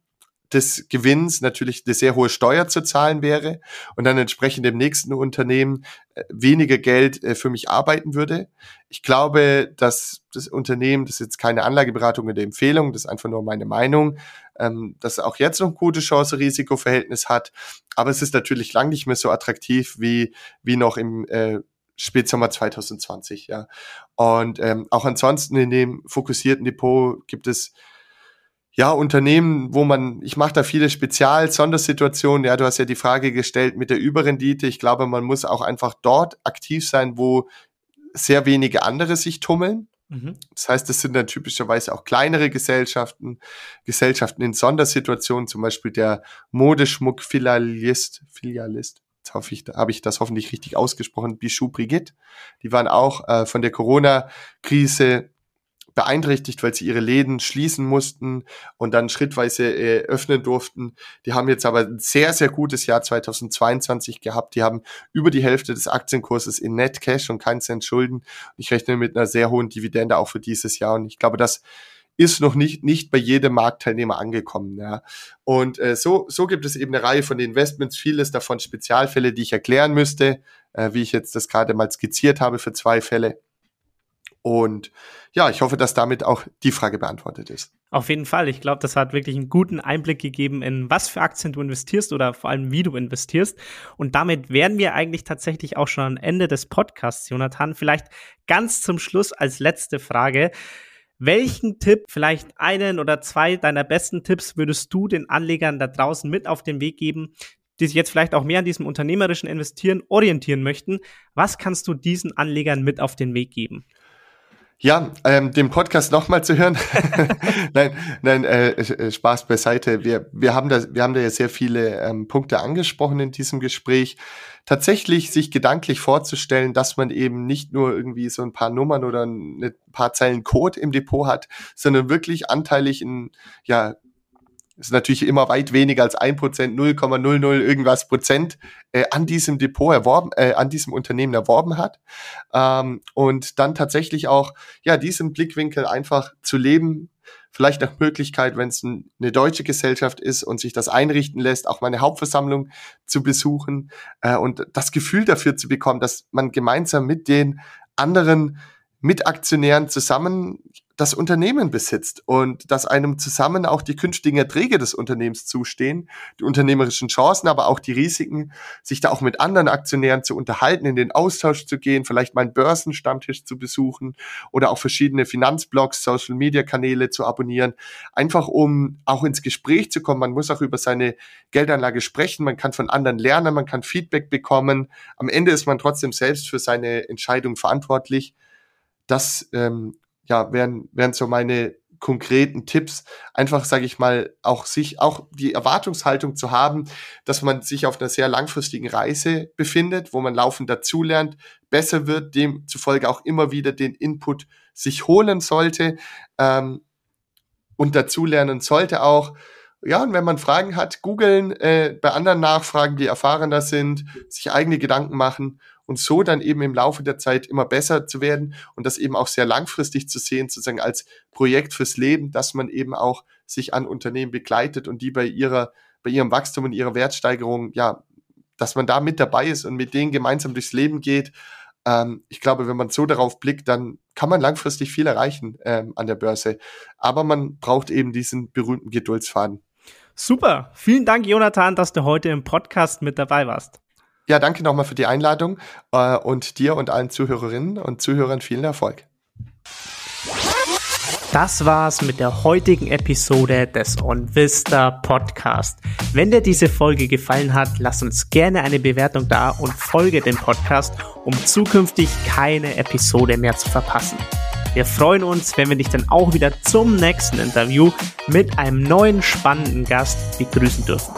des Gewinns natürlich eine sehr hohe Steuer zu zahlen wäre und dann entsprechend im nächsten Unternehmen äh, weniger Geld äh, für mich arbeiten würde. Ich glaube, dass das Unternehmen, das ist jetzt keine Anlageberatung oder Empfehlung, das ist einfach nur meine Meinung, ähm, dass auch jetzt noch ein gutes Chance-Risiko-Verhältnis hat, aber es ist natürlich lang nicht mehr so attraktiv wie, wie noch im äh, Spätsommer 2020, ja. Und ähm, auch ansonsten in dem fokussierten Depot gibt es ja, Unternehmen, wo man, ich mache da viele Spezial-Sondersituationen. Ja, du hast ja die Frage gestellt mit der Überrendite. Ich glaube, man muss auch einfach dort aktiv sein, wo sehr wenige andere sich tummeln. Mhm. Das heißt, das sind dann typischerweise auch kleinere Gesellschaften, Gesellschaften in Sondersituationen, zum Beispiel der Modeschmuck-Filialist, Filialist. Jetzt hoffe ich, habe ich das hoffentlich richtig ausgesprochen, Bichou Brigitte. Die waren auch äh, von der Corona-Krise beeinträchtigt, weil sie ihre Läden schließen mussten und dann schrittweise äh, öffnen durften. Die haben jetzt aber ein sehr, sehr gutes Jahr 2022 gehabt. Die haben über die Hälfte des Aktienkurses in Net Cash und keinen Cent Schulden. Ich rechne mit einer sehr hohen Dividende auch für dieses Jahr und ich glaube, das ist noch nicht, nicht bei jedem Marktteilnehmer angekommen. Ja. Und äh, so, so gibt es eben eine Reihe von Investments, vieles davon Spezialfälle, die ich erklären müsste, äh, wie ich jetzt das gerade mal skizziert habe für zwei Fälle. Und ja, ich hoffe, dass damit auch die Frage beantwortet ist. Auf jeden Fall. Ich glaube, das hat wirklich einen guten Einblick gegeben, in was für Aktien du investierst oder vor allem, wie du investierst. Und damit wären wir eigentlich tatsächlich auch schon am Ende des Podcasts, Jonathan. Vielleicht ganz zum Schluss als letzte Frage. Welchen Tipp, vielleicht einen oder zwei deiner besten Tipps würdest du den Anlegern da draußen mit auf den Weg geben, die sich jetzt vielleicht auch mehr an diesem unternehmerischen Investieren orientieren möchten? Was kannst du diesen Anlegern mit auf den Weg geben? Ja, ähm, den Podcast nochmal zu hören. nein, nein, äh, äh, Spaß beiseite. Wir, wir haben da, wir haben da ja sehr viele ähm, Punkte angesprochen in diesem Gespräch. Tatsächlich sich gedanklich vorzustellen, dass man eben nicht nur irgendwie so ein paar Nummern oder ein paar Zeilen Code im Depot hat, sondern wirklich anteilig in, ja, ist natürlich immer weit weniger als ein Prozent, 0,00 irgendwas Prozent äh, an diesem Depot erworben, äh, an diesem Unternehmen erworben hat. Ähm, und dann tatsächlich auch, ja, diesen Blickwinkel einfach zu leben, vielleicht nach Möglichkeit, wenn es ein, eine deutsche Gesellschaft ist und sich das einrichten lässt, auch meine Hauptversammlung zu besuchen äh, und das Gefühl dafür zu bekommen, dass man gemeinsam mit den anderen Mitaktionären zusammen das Unternehmen besitzt und dass einem zusammen auch die künftigen Erträge des Unternehmens zustehen, die unternehmerischen Chancen, aber auch die Risiken, sich da auch mit anderen Aktionären zu unterhalten, in den Austausch zu gehen, vielleicht mal einen Börsenstammtisch zu besuchen oder auch verschiedene Finanzblogs, Social Media Kanäle zu abonnieren, einfach um auch ins Gespräch zu kommen. Man muss auch über seine Geldanlage sprechen, man kann von anderen lernen, man kann Feedback bekommen. Am Ende ist man trotzdem selbst für seine Entscheidung verantwortlich. Das ähm, ja, wären, wären so meine konkreten Tipps, einfach, sage ich mal, auch sich, auch die Erwartungshaltung zu haben, dass man sich auf einer sehr langfristigen Reise befindet, wo man laufend dazulernt, besser wird, demzufolge auch immer wieder den Input sich holen sollte ähm, und dazulernen sollte auch. Ja, und wenn man Fragen hat, googeln, äh, bei anderen nachfragen, die erfahrener sind, sich eigene Gedanken machen und so dann eben im Laufe der Zeit immer besser zu werden und das eben auch sehr langfristig zu sehen, sozusagen als Projekt fürs Leben, dass man eben auch sich an Unternehmen begleitet und die bei ihrer, bei ihrem Wachstum und ihrer Wertsteigerung, ja, dass man da mit dabei ist und mit denen gemeinsam durchs Leben geht. Ähm, ich glaube, wenn man so darauf blickt, dann kann man langfristig viel erreichen ähm, an der Börse. Aber man braucht eben diesen berühmten Geduldsfaden. Super. Vielen Dank, Jonathan, dass du heute im Podcast mit dabei warst. Ja, danke nochmal für die Einladung äh, und dir und allen Zuhörerinnen und Zuhörern vielen Erfolg. Das war's mit der heutigen Episode des OnVista Podcast. Wenn dir diese Folge gefallen hat, lass uns gerne eine Bewertung da und folge dem Podcast, um zukünftig keine Episode mehr zu verpassen. Wir freuen uns, wenn wir dich dann auch wieder zum nächsten Interview mit einem neuen spannenden Gast begrüßen dürfen.